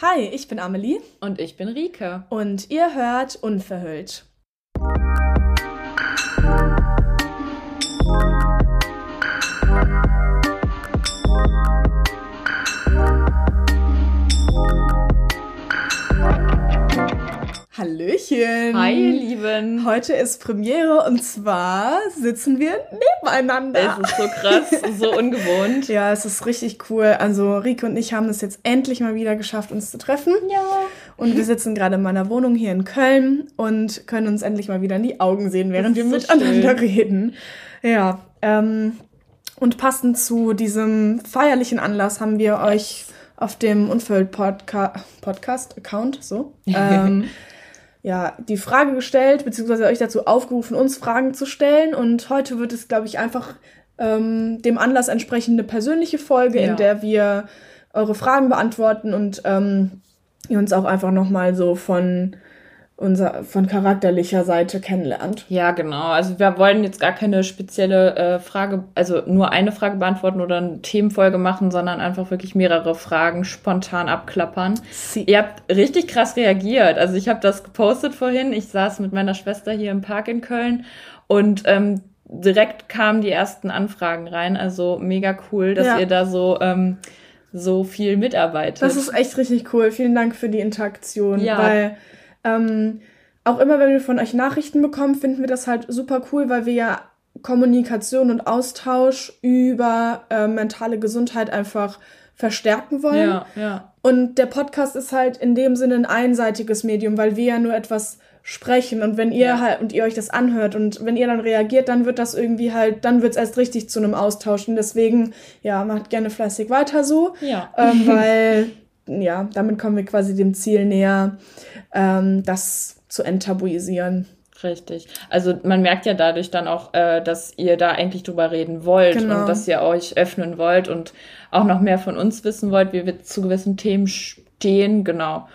Hi, ich bin Amelie. Und ich bin Rike. Und ihr hört Unverhüllt. Hallöchen. Hi, ihr Lieben. Heute ist Premiere und zwar sitzen wir nebeneinander. Es ist so krass, so ungewohnt. Ja, es ist richtig cool. Also Rike und ich haben es jetzt endlich mal wieder geschafft, uns zu treffen. Ja. Und wir sitzen gerade in meiner Wohnung hier in Köln und können uns endlich mal wieder in die Augen sehen, während wir so miteinander schön. reden. Ja. Ähm, und passend zu diesem feierlichen Anlass haben wir euch auf dem Unfeld Podca Podcast Account so ähm, ja, die Frage gestellt, beziehungsweise euch dazu aufgerufen, uns Fragen zu stellen. Und heute wird es, glaube ich, einfach ähm, dem Anlass entsprechende persönliche Folge, ja. in der wir eure Fragen beantworten und ähm, ihr uns auch einfach nochmal so von unser, von charakterlicher Seite kennenlernt. Ja, genau. Also wir wollen jetzt gar keine spezielle äh, Frage, also nur eine Frage beantworten oder eine Themenfolge machen, sondern einfach wirklich mehrere Fragen spontan abklappern. Sie. Ihr habt richtig krass reagiert. Also ich habe das gepostet vorhin. Ich saß mit meiner Schwester hier im Park in Köln und ähm, direkt kamen die ersten Anfragen rein. Also mega cool, dass ja. ihr da so ähm, so viel mitarbeitet. Das ist echt richtig cool. Vielen Dank für die Interaktion, ja. weil ähm, auch immer, wenn wir von euch Nachrichten bekommen, finden wir das halt super cool, weil wir ja Kommunikation und Austausch über äh, mentale Gesundheit einfach verstärken wollen. Ja, ja. Und der Podcast ist halt in dem Sinne ein einseitiges Medium, weil wir ja nur etwas sprechen und wenn ihr ja. halt und ihr euch das anhört und wenn ihr dann reagiert, dann wird das irgendwie halt, dann wird es erst richtig zu einem Austausch und deswegen, ja, macht gerne fleißig weiter so, ja. ähm, weil ja, damit kommen wir quasi dem Ziel näher, ähm, das zu enttabuisieren. Richtig. Also man merkt ja dadurch dann auch, äh, dass ihr da eigentlich drüber reden wollt genau. und dass ihr euch öffnen wollt und auch noch mehr von uns wissen wollt, wie wir zu gewissen Themen stehen. Genau.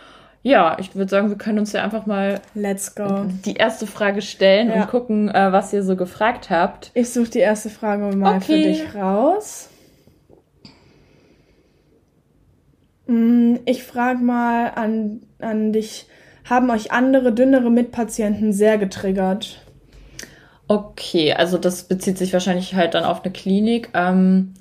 Ja, ich würde sagen, wir können uns ja einfach mal Let's go. die erste Frage stellen ja. und gucken, äh, was ihr so gefragt habt. Ich suche die erste Frage mal okay. für dich raus. Mm, ich frage mal an, an dich, haben euch andere, dünnere Mitpatienten sehr getriggert? Okay, also das bezieht sich wahrscheinlich halt dann auf eine Klinik. Ähm,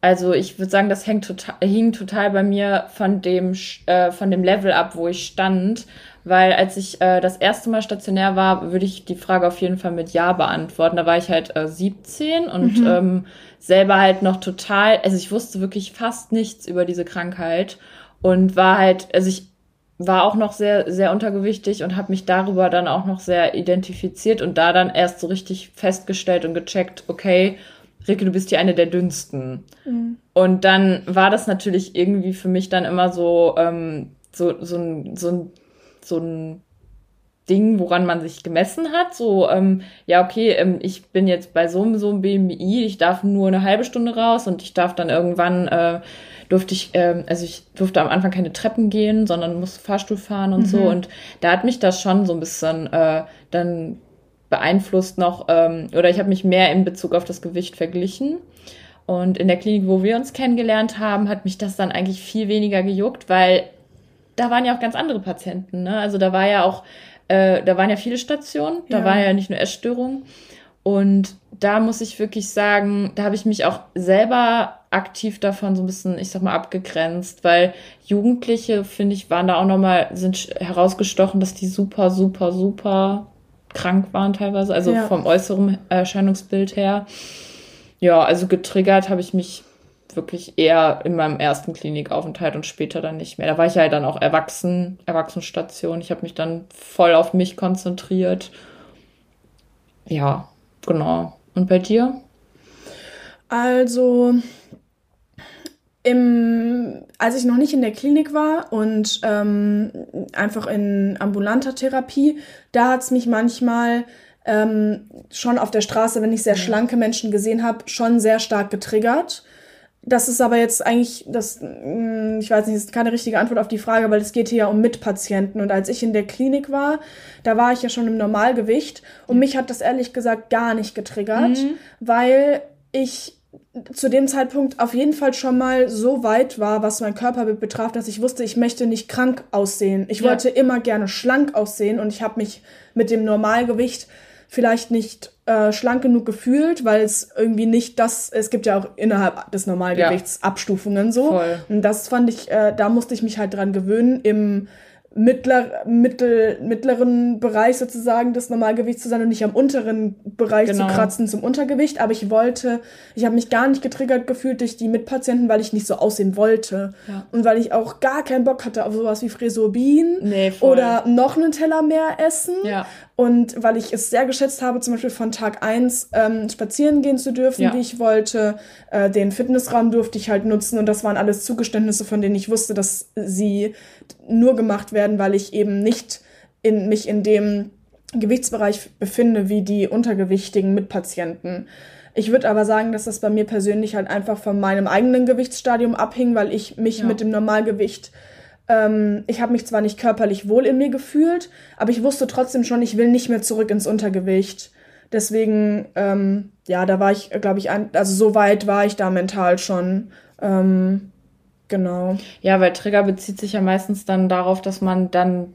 also ich würde sagen, das hängt total, hing total bei mir von dem, äh, von dem Level ab, wo ich stand. Weil als ich äh, das erste Mal stationär war, würde ich die Frage auf jeden Fall mit Ja beantworten. Da war ich halt äh, 17 und mhm. ähm, selber halt noch total, also ich wusste wirklich fast nichts über diese Krankheit und war halt, also ich war auch noch sehr, sehr untergewichtig und habe mich darüber dann auch noch sehr identifiziert und da dann erst so richtig festgestellt und gecheckt, okay, Ricke, du bist hier eine der dünnsten. Mhm. Und dann war das natürlich irgendwie für mich dann immer so, ähm, so, so ein, so ein so ein Ding, woran man sich gemessen hat. So, ähm, ja, okay, ähm, ich bin jetzt bei so einem, so einem BMI, ich darf nur eine halbe Stunde raus und ich darf dann irgendwann, äh, durfte ich, ähm, also ich durfte am Anfang keine Treppen gehen, sondern musste Fahrstuhl fahren und mhm. so. Und da hat mich das schon so ein bisschen äh, dann beeinflusst noch, ähm, oder ich habe mich mehr in Bezug auf das Gewicht verglichen. Und in der Klinik, wo wir uns kennengelernt haben, hat mich das dann eigentlich viel weniger gejuckt, weil da waren ja auch ganz andere Patienten. Ne? Also da war ja auch, äh, da waren ja viele Stationen, da ja. war ja nicht nur Essstörungen. Und da muss ich wirklich sagen, da habe ich mich auch selber aktiv davon so ein bisschen, ich sag mal, abgegrenzt, weil Jugendliche, finde ich, waren da auch nochmal, sind herausgestochen, dass die super, super, super krank waren teilweise, also ja. vom äußeren Erscheinungsbild her. Ja, also getriggert habe ich mich wirklich eher in meinem ersten Klinikaufenthalt und später dann nicht mehr. Da war ich ja dann auch erwachsen, Erwachsenenstation. Ich habe mich dann voll auf mich konzentriert. Ja, genau. Und bei dir? Also, im, als ich noch nicht in der Klinik war und ähm, einfach in ambulanter Therapie, da hat es mich manchmal ähm, schon auf der Straße, wenn ich sehr schlanke Menschen gesehen habe, schon sehr stark getriggert. Das ist aber jetzt eigentlich, das, mm, ich weiß nicht, das ist keine richtige Antwort auf die Frage, weil es geht hier ja um Mitpatienten. Und als ich in der Klinik war, da war ich ja schon im Normalgewicht und mich hat das ehrlich gesagt gar nicht getriggert, mhm. weil ich zu dem Zeitpunkt auf jeden Fall schon mal so weit war, was mein Körperbild betraf, dass ich wusste, ich möchte nicht krank aussehen. Ich ja. wollte immer gerne schlank aussehen und ich habe mich mit dem Normalgewicht vielleicht nicht äh, schlank genug gefühlt, weil es irgendwie nicht das, es gibt ja auch innerhalb des Normalgewichts ja. Abstufungen so. Voll. Und das fand ich, äh, da musste ich mich halt dran gewöhnen, im mittler, mittel, mittleren Bereich sozusagen des Normalgewichts zu sein und nicht am unteren Bereich genau. zu kratzen zum Untergewicht. Aber ich wollte, ich habe mich gar nicht getriggert gefühlt durch die Mitpatienten, weil ich nicht so aussehen wollte. Ja. Und weil ich auch gar keinen Bock hatte auf sowas wie Fresubin nee, oder noch einen Teller mehr essen. Ja. Und weil ich es sehr geschätzt habe, zum Beispiel von Tag eins ähm, spazieren gehen zu dürfen, ja. wie ich wollte. Äh, den Fitnessraum durfte ich halt nutzen. Und das waren alles Zugeständnisse, von denen ich wusste, dass sie nur gemacht werden, weil ich eben nicht in, mich in dem Gewichtsbereich befinde wie die untergewichtigen Mitpatienten. Ich würde aber sagen, dass das bei mir persönlich halt einfach von meinem eigenen Gewichtsstadium abhing, weil ich mich ja. mit dem Normalgewicht ähm, ich habe mich zwar nicht körperlich wohl in mir gefühlt, aber ich wusste trotzdem schon, ich will nicht mehr zurück ins Untergewicht. Deswegen, ähm, ja, da war ich, glaube ich, ein, also so weit war ich da mental schon. Ähm, genau. Ja, weil Trigger bezieht sich ja meistens dann darauf, dass man dann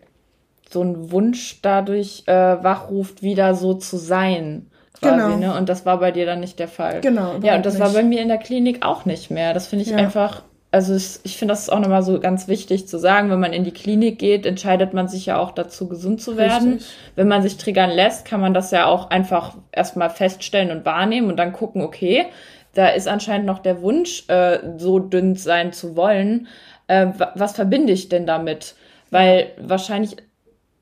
so einen Wunsch dadurch äh, wachruft, wieder so zu sein. Quasi, genau. ne? Und das war bei dir dann nicht der Fall. Genau. Ja, und das nicht. war bei mir in der Klinik auch nicht mehr. Das finde ich ja. einfach also ich, ich finde, das ist auch nochmal so ganz wichtig zu sagen, wenn man in die Klinik geht, entscheidet man sich ja auch dazu, gesund zu werden. Richtig. Wenn man sich triggern lässt, kann man das ja auch einfach erstmal feststellen und wahrnehmen und dann gucken, okay, da ist anscheinend noch der Wunsch, äh, so dünn sein zu wollen. Äh, was verbinde ich denn damit? Weil wahrscheinlich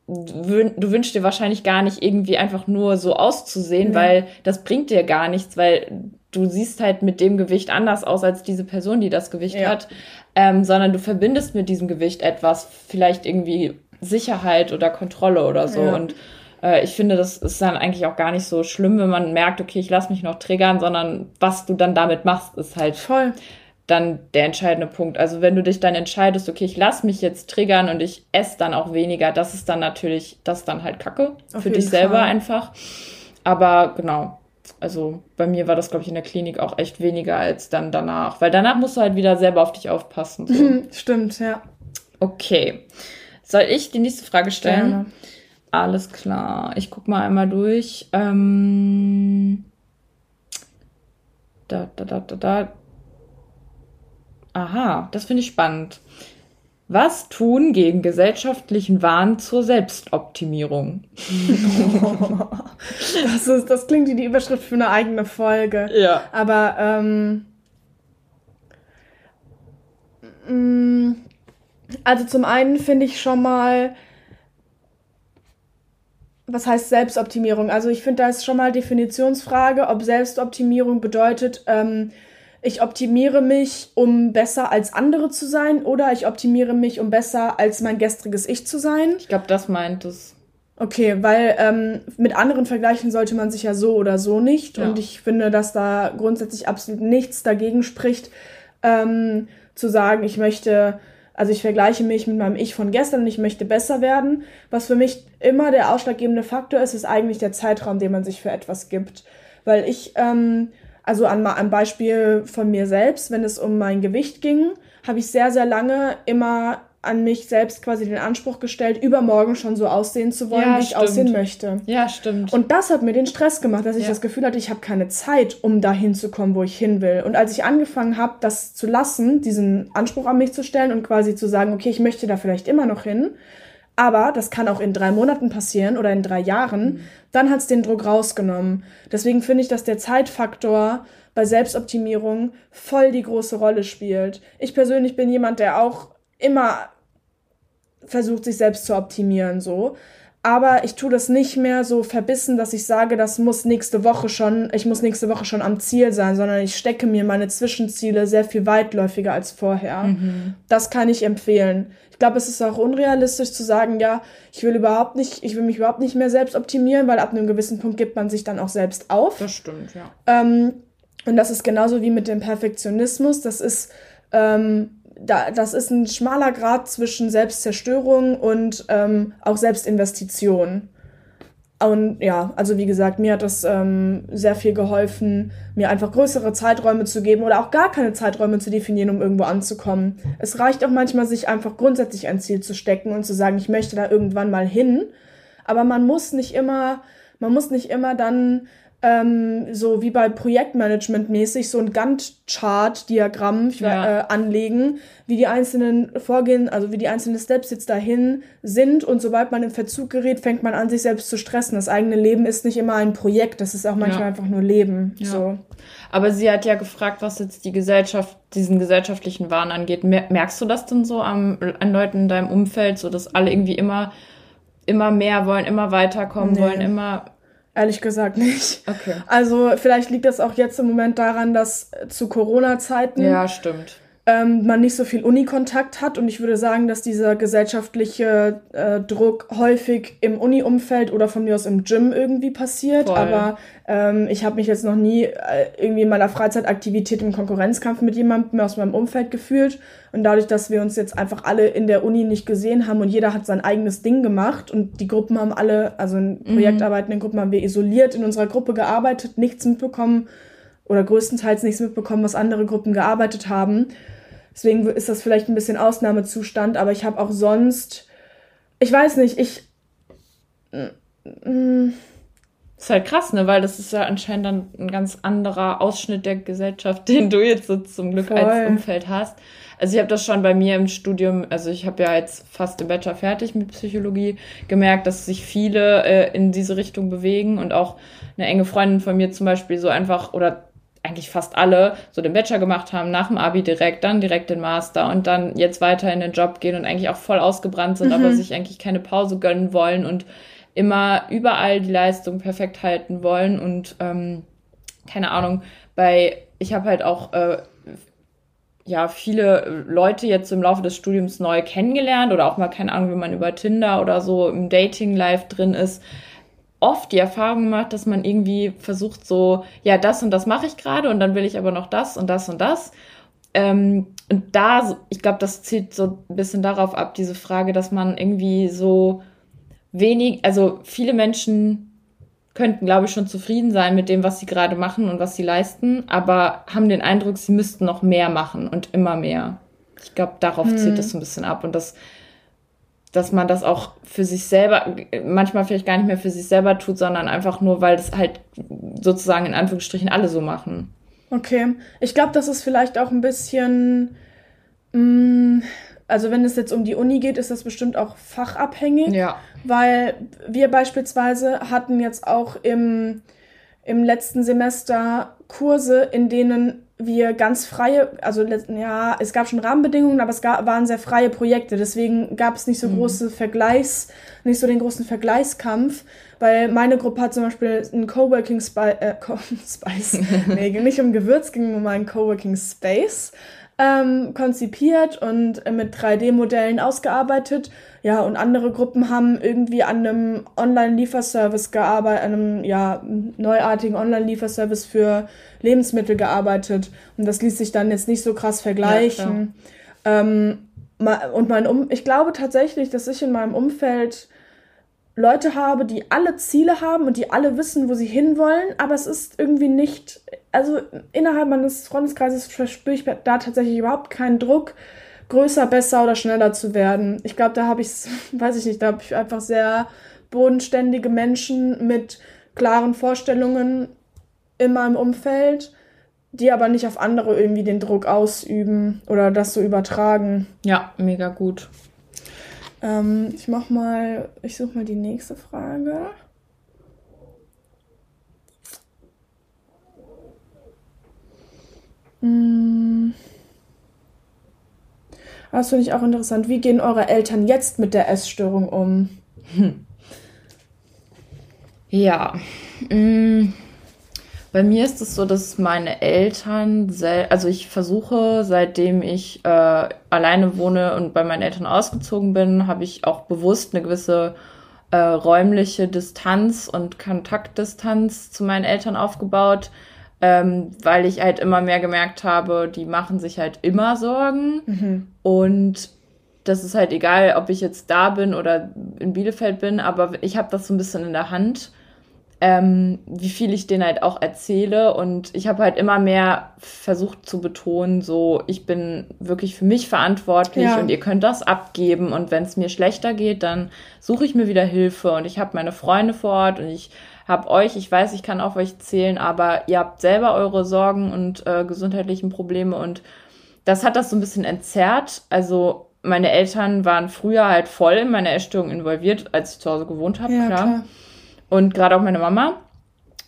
du wünschst dir wahrscheinlich gar nicht irgendwie einfach nur so auszusehen, mhm. weil das bringt dir gar nichts, weil du siehst halt mit dem Gewicht anders aus als diese Person, die das Gewicht ja. hat, ähm, sondern du verbindest mit diesem Gewicht etwas, vielleicht irgendwie Sicherheit oder Kontrolle oder so. Ja. Und äh, ich finde, das ist dann eigentlich auch gar nicht so schlimm, wenn man merkt, okay, ich lasse mich noch triggern, sondern was du dann damit machst, ist halt voll dann der entscheidende Punkt. Also wenn du dich dann entscheidest, okay, ich lasse mich jetzt triggern und ich esse dann auch weniger, das ist dann natürlich, das ist dann halt Kacke Auf für dich selber Fall. einfach. Aber genau, also bei mir war das, glaube ich, in der Klinik auch echt weniger als dann danach. Weil danach musst du halt wieder selber auf dich aufpassen. So. Stimmt, ja. Okay. Soll ich die nächste Frage stellen? Gerne. Alles klar. Ich guck mal einmal durch. Ähm, da, da, da, da, da. Aha, das finde ich spannend. Was tun gegen gesellschaftlichen Wahn zur Selbstoptimierung? das, ist, das klingt wie die Überschrift für eine eigene Folge. Ja. Aber ähm, mm, also zum einen finde ich schon mal, was heißt Selbstoptimierung? Also ich finde, da ist schon mal Definitionsfrage, ob Selbstoptimierung bedeutet, ähm, ich optimiere mich, um besser als andere zu sein oder ich optimiere mich, um besser als mein gestriges Ich zu sein. Ich glaube, das meint es. Okay, weil ähm, mit anderen vergleichen sollte man sich ja so oder so nicht. Ja. Und ich finde, dass da grundsätzlich absolut nichts dagegen spricht, ähm, zu sagen, ich möchte, also ich vergleiche mich mit meinem Ich von gestern und ich möchte besser werden. Was für mich immer der ausschlaggebende Faktor ist, ist eigentlich der Zeitraum, den man sich für etwas gibt. Weil ich ähm, also an, am Beispiel von mir selbst, wenn es um mein Gewicht ging, habe ich sehr, sehr lange immer an mich selbst quasi den Anspruch gestellt, übermorgen schon so aussehen zu wollen, ja, wie ich stimmt. aussehen möchte. Ja, stimmt. Und das hat mir den Stress gemacht, dass ich ja. das Gefühl hatte, ich habe keine Zeit, um dahin zu kommen, wo ich hin will. Und als ich angefangen habe, das zu lassen, diesen Anspruch an mich zu stellen und quasi zu sagen, okay, ich möchte da vielleicht immer noch hin, aber das kann auch in drei Monaten passieren oder in drei Jahren, dann hat es den Druck rausgenommen. Deswegen finde ich, dass der Zeitfaktor bei Selbstoptimierung voll die große Rolle spielt. Ich persönlich bin jemand, der auch immer versucht, sich selbst zu optimieren, so aber ich tue das nicht mehr so verbissen, dass ich sage, das muss nächste Woche schon, ich muss nächste Woche schon am Ziel sein, sondern ich stecke mir meine Zwischenziele sehr viel weitläufiger als vorher. Mhm. Das kann ich empfehlen. Ich glaube, es ist auch unrealistisch zu sagen, ja, ich will überhaupt nicht, ich will mich überhaupt nicht mehr selbst optimieren, weil ab einem gewissen Punkt gibt man sich dann auch selbst auf. Das stimmt, ja. Ähm, und das ist genauso wie mit dem Perfektionismus. Das ist ähm, da, das ist ein schmaler Grad zwischen Selbstzerstörung und ähm, auch Selbstinvestition. und ja, also wie gesagt, mir hat das ähm, sehr viel geholfen, mir einfach größere Zeiträume zu geben oder auch gar keine Zeiträume zu definieren, um irgendwo anzukommen. Es reicht auch manchmal, sich einfach grundsätzlich ein Ziel zu stecken und zu sagen, ich möchte da irgendwann mal hin. Aber man muss nicht immer, man muss nicht immer dann ähm, so wie bei Projektmanagement mäßig so ein Gantt-Chart-Diagramm ja. äh, anlegen, wie die einzelnen Vorgehen, also wie die einzelnen Steps jetzt dahin sind. Und sobald man im Verzug gerät, fängt man an, sich selbst zu stressen. Das eigene Leben ist nicht immer ein Projekt, das ist auch manchmal ja. einfach nur Leben. Ja. So. Aber sie hat ja gefragt, was jetzt die Gesellschaft, diesen gesellschaftlichen Wahn angeht. Merkst du das denn so am, an Leuten in deinem Umfeld, so dass alle irgendwie immer, immer mehr wollen, immer weiterkommen nee. wollen, immer Ehrlich gesagt nicht. Okay. Also vielleicht liegt das auch jetzt im Moment daran, dass zu Corona-Zeiten. Ja, stimmt ähm, man nicht so viel Unikontakt hat. Und ich würde sagen, dass dieser gesellschaftliche äh, Druck häufig im Uni-Umfeld oder von mir aus im Gym irgendwie passiert. Voll. Aber ähm, ich habe mich jetzt noch nie äh, irgendwie in meiner Freizeitaktivität im Konkurrenzkampf mit jemandem aus meinem Umfeld gefühlt. Und dadurch, dass wir uns jetzt einfach alle in der Uni nicht gesehen haben und jeder hat sein eigenes Ding gemacht und die Gruppen haben alle, also in mhm. projektarbeitenden Gruppen haben wir isoliert in unserer Gruppe gearbeitet, nichts mitbekommen oder größtenteils nichts mitbekommen, was andere Gruppen gearbeitet haben. Deswegen ist das vielleicht ein bisschen Ausnahmezustand, aber ich habe auch sonst, ich weiß nicht, ich. Mm. ist halt krass, ne? Weil das ist ja anscheinend dann ein ganz anderer Ausschnitt der Gesellschaft, den du jetzt so zum Glück Voll. als Umfeld hast. Also ich habe das schon bei mir im Studium, also ich habe ja jetzt fast im Bachelor fertig mit Psychologie, gemerkt, dass sich viele äh, in diese Richtung bewegen und auch eine enge Freundin von mir zum Beispiel so einfach oder eigentlich fast alle so den Bachelor gemacht haben, nach dem Abi direkt, dann direkt den Master und dann jetzt weiter in den Job gehen und eigentlich auch voll ausgebrannt sind, mhm. aber sich eigentlich keine Pause gönnen wollen und immer überall die Leistung perfekt halten wollen und ähm, keine Ahnung, bei ich habe halt auch äh, ja viele Leute jetzt im Laufe des Studiums neu kennengelernt oder auch mal keine Ahnung, wenn man über Tinder oder so im Dating Live drin ist, oft die Erfahrung gemacht, dass man irgendwie versucht so, ja, das und das mache ich gerade und dann will ich aber noch das und das und das. Ähm, und da, ich glaube, das zielt so ein bisschen darauf ab, diese Frage, dass man irgendwie so wenig, also viele Menschen könnten, glaube ich, schon zufrieden sein mit dem, was sie gerade machen und was sie leisten, aber haben den Eindruck, sie müssten noch mehr machen und immer mehr. Ich glaube, darauf hm. zielt das so ein bisschen ab und das dass man das auch für sich selber, manchmal vielleicht gar nicht mehr für sich selber tut, sondern einfach nur, weil es halt sozusagen in Anführungsstrichen alle so machen. Okay. Ich glaube, das ist vielleicht auch ein bisschen, mh, mm, also wenn es jetzt um die Uni geht, ist das bestimmt auch fachabhängig. Ja. Weil wir beispielsweise hatten jetzt auch im, im letzten Semester Kurse, in denen wir ganz freie, also ja, es gab schon Rahmenbedingungen, aber es gab, waren sehr freie Projekte. Deswegen gab es nicht so mhm. große Vergleichs, nicht so den großen Vergleichskampf, weil meine Gruppe hat zum Beispiel einen Coworking Spi äh, Co Spice, nee, nicht um Gewürz, ging um einen Coworking Space ähm, konzipiert und äh, mit 3D-Modellen ausgearbeitet. Ja, und andere Gruppen haben irgendwie an einem Online-Lieferservice gearbeitet, einem ja, neuartigen Online-Lieferservice für Lebensmittel gearbeitet. Und das ließ sich dann jetzt nicht so krass vergleichen. Ja, ähm, und mein um ich glaube tatsächlich, dass ich in meinem Umfeld Leute habe, die alle Ziele haben und die alle wissen, wo sie hinwollen, aber es ist irgendwie nicht, also innerhalb meines Freundeskreises verspüre ich da tatsächlich überhaupt keinen Druck, größer, besser oder schneller zu werden. Ich glaube, da habe ich, weiß ich nicht, da habe ich einfach sehr bodenständige Menschen mit klaren Vorstellungen in meinem Umfeld, die aber nicht auf andere irgendwie den Druck ausüben oder das so übertragen. Ja, mega gut. Ähm, ich mach mal, ich suche mal die nächste Frage. Hm. Das finde ich auch interessant. Wie gehen eure Eltern jetzt mit der Essstörung um? Hm. Ja. Hm. Bei mir ist es so, dass meine Eltern, also ich versuche, seitdem ich äh, alleine wohne und bei meinen Eltern ausgezogen bin, habe ich auch bewusst eine gewisse äh, räumliche Distanz und Kontaktdistanz zu meinen Eltern aufgebaut, ähm, weil ich halt immer mehr gemerkt habe, die machen sich halt immer Sorgen mhm. und das ist halt egal, ob ich jetzt da bin oder in Bielefeld bin, aber ich habe das so ein bisschen in der Hand, ähm, wie viel ich denen halt auch erzähle. Und ich habe halt immer mehr versucht zu betonen, so, ich bin wirklich für mich verantwortlich ja. und ihr könnt das abgeben. Und wenn es mir schlechter geht, dann suche ich mir wieder Hilfe. Und ich habe meine Freunde vor Ort und ich habe euch, ich weiß, ich kann auf euch zählen, aber ihr habt selber eure Sorgen und äh, gesundheitlichen Probleme und das hat das so ein bisschen entzerrt. Also meine Eltern waren früher halt voll in meine Essstörung involviert, als ich zu Hause gewohnt habe, ja, klar. klar. Und gerade auch meine Mama,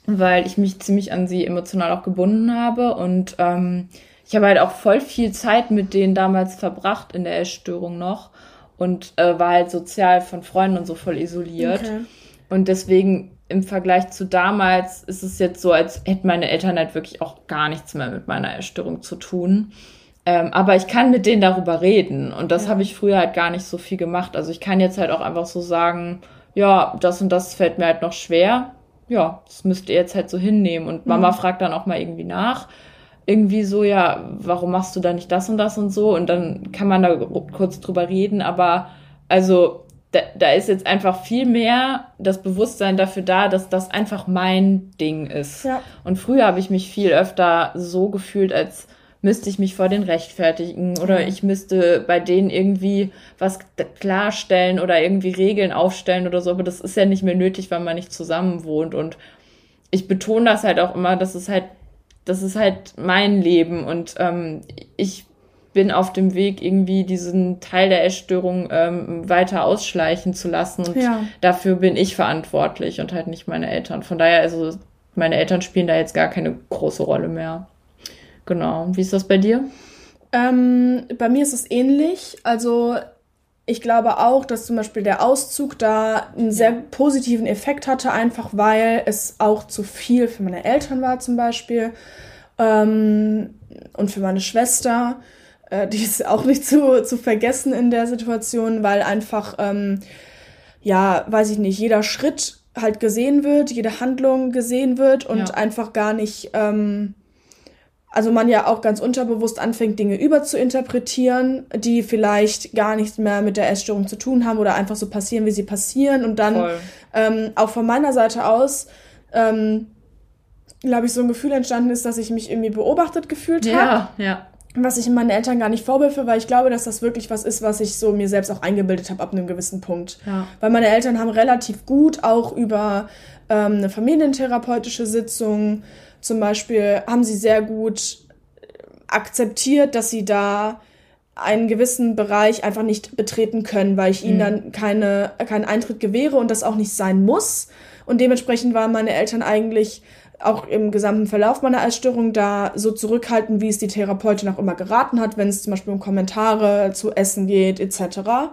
weil ich mich ziemlich an sie emotional auch gebunden habe. Und ähm, ich habe halt auch voll viel Zeit mit denen damals verbracht in der Essstörung noch und äh, war halt sozial von Freunden und so voll isoliert. Okay. Und deswegen im Vergleich zu damals ist es jetzt so, als hätten meine Eltern halt wirklich auch gar nichts mehr mit meiner Essstörung zu tun. Ähm, aber ich kann mit denen darüber reden und das ja. habe ich früher halt gar nicht so viel gemacht. Also ich kann jetzt halt auch einfach so sagen, ja, das und das fällt mir halt noch schwer. Ja, das müsst ihr jetzt halt so hinnehmen. Und Mama mhm. fragt dann auch mal irgendwie nach. Irgendwie so, ja, warum machst du da nicht das und das und so? Und dann kann man da kurz drüber reden. Aber also da, da ist jetzt einfach viel mehr das Bewusstsein dafür da, dass das einfach mein Ding ist. Ja. Und früher habe ich mich viel öfter so gefühlt, als müsste ich mich vor den rechtfertigen oder ich müsste bei denen irgendwie was klarstellen oder irgendwie Regeln aufstellen oder so, aber das ist ja nicht mehr nötig, weil man nicht zusammen wohnt und ich betone das halt auch immer, das ist halt, das ist halt mein Leben und ähm, ich bin auf dem Weg, irgendwie diesen Teil der Essstörung ähm, weiter ausschleichen zu lassen. Und ja. dafür bin ich verantwortlich und halt nicht meine Eltern. Von daher, also meine Eltern spielen da jetzt gar keine große Rolle mehr. Genau. Wie ist das bei dir? Ähm, bei mir ist es ähnlich. Also ich glaube auch, dass zum Beispiel der Auszug da einen sehr positiven Effekt hatte, einfach weil es auch zu viel für meine Eltern war zum Beispiel ähm, und für meine Schwester. Äh, die ist auch nicht zu, zu vergessen in der Situation, weil einfach, ähm, ja, weiß ich nicht, jeder Schritt halt gesehen wird, jede Handlung gesehen wird und ja. einfach gar nicht ähm, also man ja auch ganz unterbewusst anfängt, Dinge überzuinterpretieren, die vielleicht gar nichts mehr mit der Essstörung zu tun haben oder einfach so passieren, wie sie passieren. Und dann ähm, auch von meiner Seite aus, ähm, glaube ich, so ein Gefühl entstanden ist, dass ich mich irgendwie beobachtet gefühlt habe. Ja, ja. Was ich meinen Eltern gar nicht vorwürfe, weil ich glaube, dass das wirklich was ist, was ich so mir selbst auch eingebildet habe ab einem gewissen Punkt. Ja. Weil meine Eltern haben relativ gut auch über ähm, eine familientherapeutische Sitzung zum Beispiel haben sie sehr gut akzeptiert, dass sie da einen gewissen Bereich einfach nicht betreten können, weil ich ihnen mhm. dann keine, keinen Eintritt gewähre und das auch nicht sein muss. Und dementsprechend waren meine Eltern eigentlich auch im gesamten Verlauf meiner Essstörung da so zurückhaltend, wie es die Therapeutin auch immer geraten hat, wenn es zum Beispiel um Kommentare zu Essen geht, etc.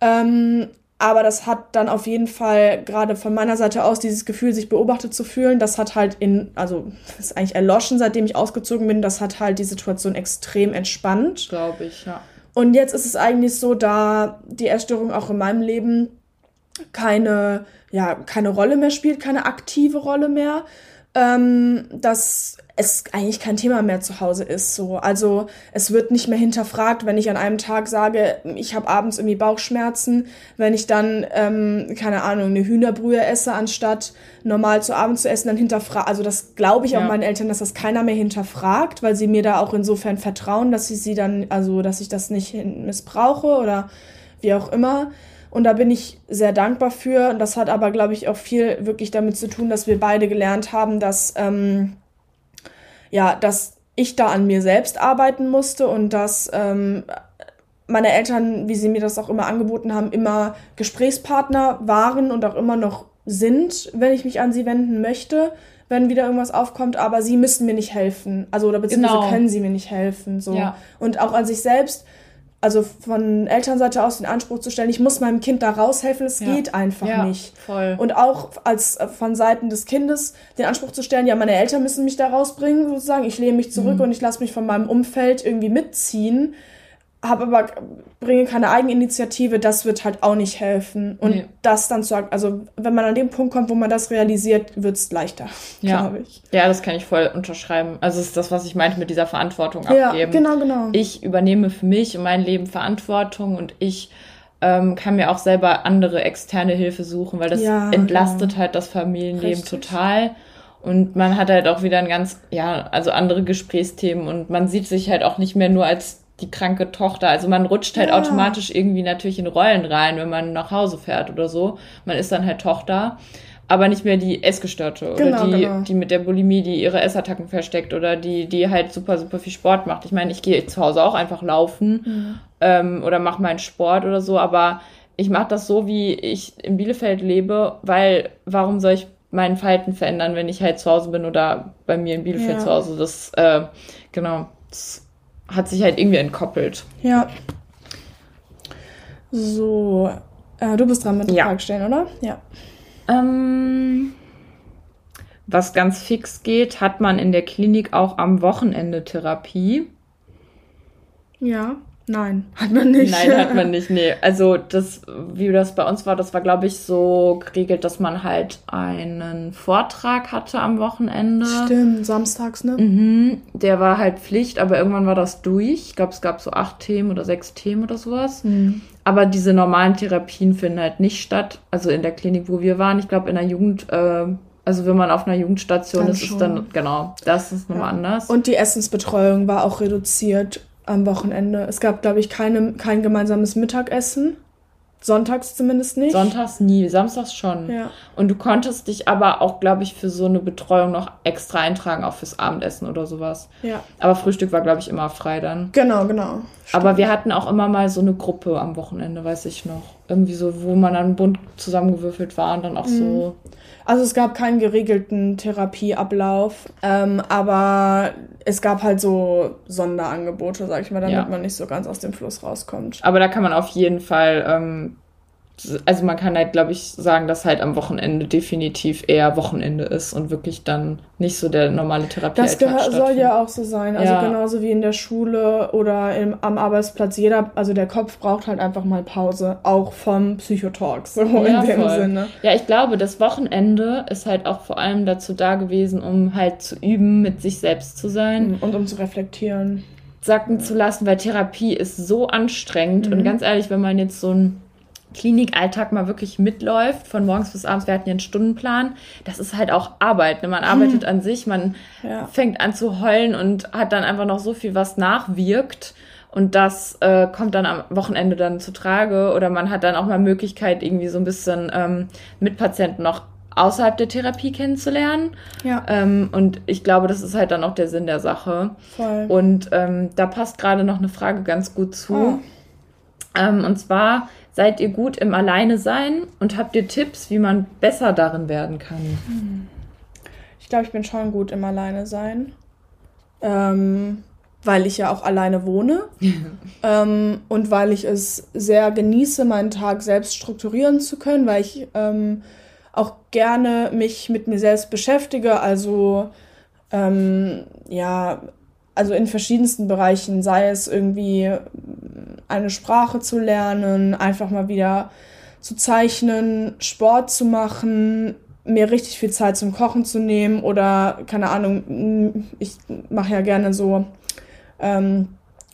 Ähm, aber das hat dann auf jeden Fall gerade von meiner Seite aus dieses Gefühl, sich beobachtet zu fühlen, das hat halt in, also ist eigentlich erloschen, seitdem ich ausgezogen bin, das hat halt die Situation extrem entspannt. Glaube ich, ja. Und jetzt ist es eigentlich so, da die Essstörung auch in meinem Leben keine, ja, keine Rolle mehr spielt, keine aktive Rolle mehr, ähm, dass es eigentlich kein Thema mehr zu Hause ist. So. Also es wird nicht mehr hinterfragt, wenn ich an einem Tag sage, ich habe abends irgendwie Bauchschmerzen, wenn ich dann, ähm, keine Ahnung, eine Hühnerbrühe esse, anstatt normal zu Abend zu essen, dann hinterfragt. Also das glaube ich ja. auch meinen Eltern, dass das keiner mehr hinterfragt, weil sie mir da auch insofern vertrauen, dass ich sie dann, also dass ich das nicht missbrauche oder wie auch immer. Und da bin ich sehr dankbar für. Und das hat aber, glaube ich, auch viel wirklich damit zu tun, dass wir beide gelernt haben, dass, ähm, ja, dass ich da an mir selbst arbeiten musste und dass ähm, meine Eltern, wie sie mir das auch immer angeboten haben, immer Gesprächspartner waren und auch immer noch sind, wenn ich mich an sie wenden möchte, wenn wieder irgendwas aufkommt, aber sie müssen mir nicht helfen. Also oder beziehungsweise genau. können sie mir nicht helfen. So. Ja. Und auch an sich selbst also von Elternseite aus den Anspruch zu stellen, ich muss meinem Kind da raushelfen, es ja. geht einfach ja, nicht. Voll. Und auch als äh, von Seiten des Kindes den Anspruch zu stellen, ja, meine Eltern müssen mich da rausbringen, sozusagen, ich lehne mich zurück mhm. und ich lasse mich von meinem Umfeld irgendwie mitziehen. Habe aber bringe keine Eigeninitiative, das wird halt auch nicht helfen. Und nee. das dann zu, also wenn man an den Punkt kommt, wo man das realisiert, wird es leichter, ja. glaube ich. Ja, das kann ich voll unterschreiben. Also ist das, was ich meinte mit dieser Verantwortung abgeben. Ja, genau, genau. Ich übernehme für mich und mein Leben Verantwortung und ich ähm, kann mir auch selber andere externe Hilfe suchen, weil das ja, entlastet genau. halt das Familienleben Richtig. total. Und man hat halt auch wieder ein ganz, ja, also andere Gesprächsthemen und man sieht sich halt auch nicht mehr nur als die kranke Tochter. Also man rutscht halt ja. automatisch irgendwie natürlich in Rollen rein, wenn man nach Hause fährt oder so. Man ist dann halt Tochter, aber nicht mehr die Essgestörte genau, oder die, genau. die mit der Bulimie, die ihre Essattacken versteckt oder die, die halt super, super viel Sport macht. Ich meine, ich gehe zu Hause auch einfach laufen mhm. ähm, oder mache meinen Sport oder so, aber ich mache das so, wie ich in Bielefeld lebe, weil warum soll ich mein Verhalten verändern, wenn ich halt zu Hause bin oder bei mir in Bielefeld ja. zu Hause? Das, äh, genau, das hat sich halt irgendwie entkoppelt. Ja. So, äh, du bist dran mit der ja. Frage stellen, oder? Ja. Ähm, was ganz fix geht, hat man in der Klinik auch am Wochenende Therapie? Ja. Nein, hat man nicht. Nein, hat man nicht, nee. Also das, wie das bei uns war, das war, glaube ich, so geregelt, dass man halt einen Vortrag hatte am Wochenende. Stimmt, samstags, ne? Mhm, der war halt Pflicht, aber irgendwann war das durch. Ich glaube, es gab so acht Themen oder sechs Themen oder sowas. Mhm. Aber diese normalen Therapien finden halt nicht statt. Also in der Klinik, wo wir waren, ich glaube, in der Jugend... Äh, also wenn man auf einer Jugendstation dann ist, schon. ist dann, genau, das ist nochmal ja. anders. Und die Essensbetreuung war auch reduziert am Wochenende. Es gab, glaube ich, keine, kein gemeinsames Mittagessen. Sonntags zumindest nicht. Sonntags nie, samstags schon. Ja. Und du konntest dich aber auch, glaube ich, für so eine Betreuung noch extra eintragen, auch fürs Abendessen oder sowas. Ja. Aber Frühstück war, glaube ich, immer frei dann. Genau, genau. Stimmt. Aber wir hatten auch immer mal so eine Gruppe am Wochenende, weiß ich noch. Irgendwie so, wo man dann bunt zusammengewürfelt war und dann auch mhm. so also es gab keinen geregelten Therapieablauf, ähm, aber es gab halt so Sonderangebote, sag ich mal, damit ja. man nicht so ganz aus dem Fluss rauskommt. Aber da kann man auf jeden Fall ähm, also man kann halt, glaube ich, sagen, dass halt am Wochenende definitiv eher Wochenende ist und wirklich dann nicht so der normale Therapie Das soll ja auch so sein. Also ja. genauso wie in der Schule oder im, am Arbeitsplatz. Jeder, also der Kopf braucht halt einfach mal Pause, auch vom Psychotalk, so ja, in dem voll. Sinne. Ja, ich glaube, das Wochenende ist halt auch vor allem dazu da gewesen, um halt zu üben, mit sich selbst zu sein. Und um zu reflektieren. Sacken zu lassen, weil Therapie ist so anstrengend. Mhm. Und ganz ehrlich, wenn man jetzt so ein Klinikalltag mal wirklich mitläuft, von morgens bis abends, wir hatten ja einen Stundenplan, das ist halt auch Arbeit. Ne? Man arbeitet hm. an sich, man ja. fängt an zu heulen und hat dann einfach noch so viel, was nachwirkt. Und das äh, kommt dann am Wochenende dann zu Trage. Oder man hat dann auch mal Möglichkeit, irgendwie so ein bisschen ähm, mit Patienten noch außerhalb der Therapie kennenzulernen. Ja. Ähm, und ich glaube, das ist halt dann auch der Sinn der Sache. Voll. Und ähm, da passt gerade noch eine Frage ganz gut zu. Oh. Ähm, und zwar, Seid ihr gut im Alleine sein und habt ihr Tipps, wie man besser darin werden kann? Ich glaube, ich bin schon gut im Alleine sein. Ähm, weil ich ja auch alleine wohne ähm, und weil ich es sehr genieße, meinen Tag selbst strukturieren zu können, weil ich ähm, auch gerne mich mit mir selbst beschäftige, also ähm, ja, also in verschiedensten Bereichen, sei es irgendwie eine Sprache zu lernen, einfach mal wieder zu zeichnen, Sport zu machen, mir richtig viel Zeit zum Kochen zu nehmen oder keine Ahnung, ich mache ja gerne so, ähm,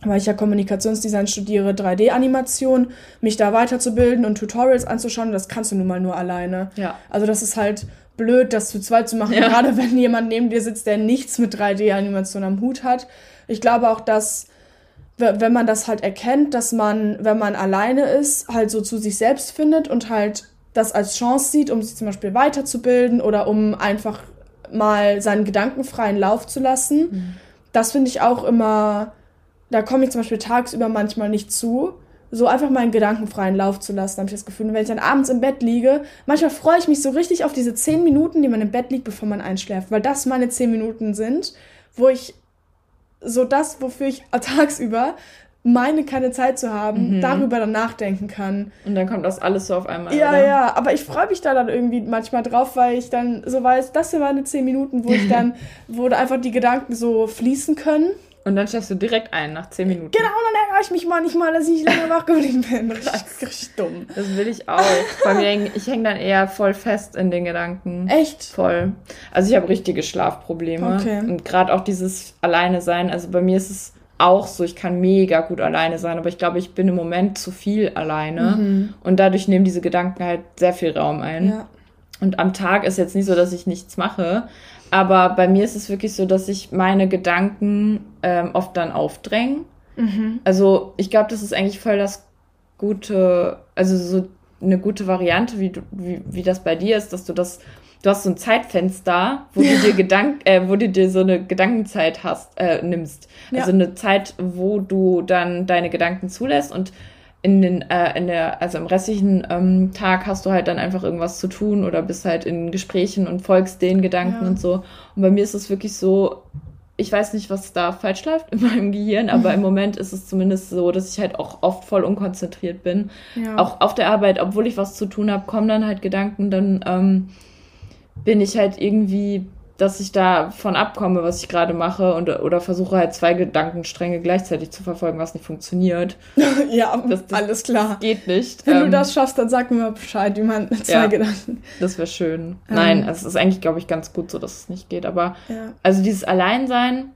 weil ich ja Kommunikationsdesign studiere, 3D-Animation, mich da weiterzubilden und Tutorials anzuschauen, das kannst du nun mal nur alleine. Ja. Also das ist halt blöd, das zu zweit zu machen, ja. gerade wenn jemand neben dir sitzt, der nichts mit 3D-Animation am Hut hat. Ich glaube auch, dass wenn man das halt erkennt, dass man, wenn man alleine ist, halt so zu sich selbst findet und halt das als Chance sieht, um sich zum Beispiel weiterzubilden oder um einfach mal seinen gedankenfreien Lauf zu lassen. Mhm. Das finde ich auch immer, da komme ich zum Beispiel tagsüber manchmal nicht zu, so einfach meinen gedankenfreien Lauf zu lassen, habe ich das Gefühl. Und wenn ich dann abends im Bett liege, manchmal freue ich mich so richtig auf diese zehn Minuten, die man im Bett liegt, bevor man einschläft, weil das meine zehn Minuten sind, wo ich so das, wofür ich tagsüber meine keine Zeit zu haben, mhm. darüber dann nachdenken kann. Und dann kommt das alles so auf einmal. Ja, oder? ja, aber ich freue mich da dann irgendwie manchmal drauf, weil ich dann so weiß, das sind meine zehn Minuten, wo ich dann, wo einfach die Gedanken so fließen können. Und dann schläfst du direkt ein, nach zehn Minuten. Genau, dann ärgere ich mich manchmal, dass ich nicht lange wach geblieben bin. Richtig, richtig dumm. Das will ich auch. Bei mir häng, ich hänge dann eher voll fest in den Gedanken. Echt? Voll. Also ich habe richtige Schlafprobleme. Okay. Und gerade auch dieses Alleine sein. Also bei mir ist es auch so, ich kann mega gut alleine sein, aber ich glaube, ich bin im Moment zu viel alleine. Mhm. Und dadurch nehmen diese Gedanken halt sehr viel Raum ein. Ja. Und am Tag ist jetzt nicht so, dass ich nichts mache. Aber bei mir ist es wirklich so, dass sich meine Gedanken ähm, oft dann aufdrängen. Mhm. Also ich glaube, das ist eigentlich voll das gute, also so eine gute Variante, wie, du, wie, wie das bei dir ist, dass du das, du hast so ein Zeitfenster, wo du dir Gedank, äh, wo du dir so eine Gedankenzeit hast, äh, nimmst. Ja. Also eine Zeit, wo du dann deine Gedanken zulässt und in den, äh, in der, also im restlichen ähm, Tag hast du halt dann einfach irgendwas zu tun oder bist halt in Gesprächen und folgst den Gedanken Ja. und so. Und bei mir ist es wirklich so, ich weiß nicht, was da falsch läuft in meinem Gehirn, aber im Moment ist es zumindest so, dass ich halt auch oft voll unkonzentriert bin. Ja. Auch auf der Arbeit, obwohl ich was zu tun habe, kommen dann halt Gedanken, dann ähm, bin ich halt irgendwie, dass ich davon abkomme, was ich gerade mache und oder versuche halt zwei Gedankenstränge gleichzeitig zu verfolgen, was nicht funktioniert. ja, Das- das- alles klar. Geht nicht. Wenn du Ähm, das schaffst, dann sag mir mal Bescheid, wie man zwei Ja. Gedanken. Das wäre schön. Ähm. Nein, es ist eigentlich, glaube ich, ganz gut so, dass es nicht geht. Aber Ja. also dieses Alleinsein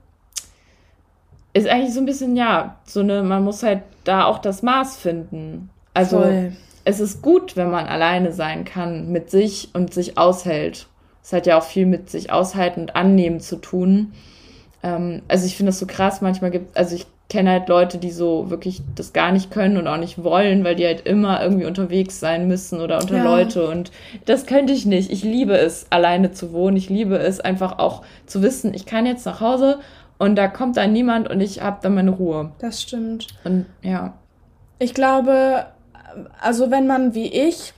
ist eigentlich so ein bisschen, ja, so eine, man muss halt da auch das Maß finden. Also Voll. es ist gut, wenn man alleine sein kann mit sich und sich aushält. Es hat ja auch viel mit sich aushalten und annehmen zu tun. Ähm, also ich finde das so krass, manchmal gibt also ich kenne halt Leute, die so wirklich das gar nicht können und auch nicht wollen, weil die halt immer irgendwie unterwegs sein müssen oder unter Ja. Leute und das könnte ich nicht. Ich liebe es, alleine zu wohnen. Ich liebe es einfach auch zu wissen, ich kann jetzt nach Hause und da kommt dann niemand und ich habe dann meine Ruhe. Das stimmt. Und ja, Ich glaube, also wenn man wie ich,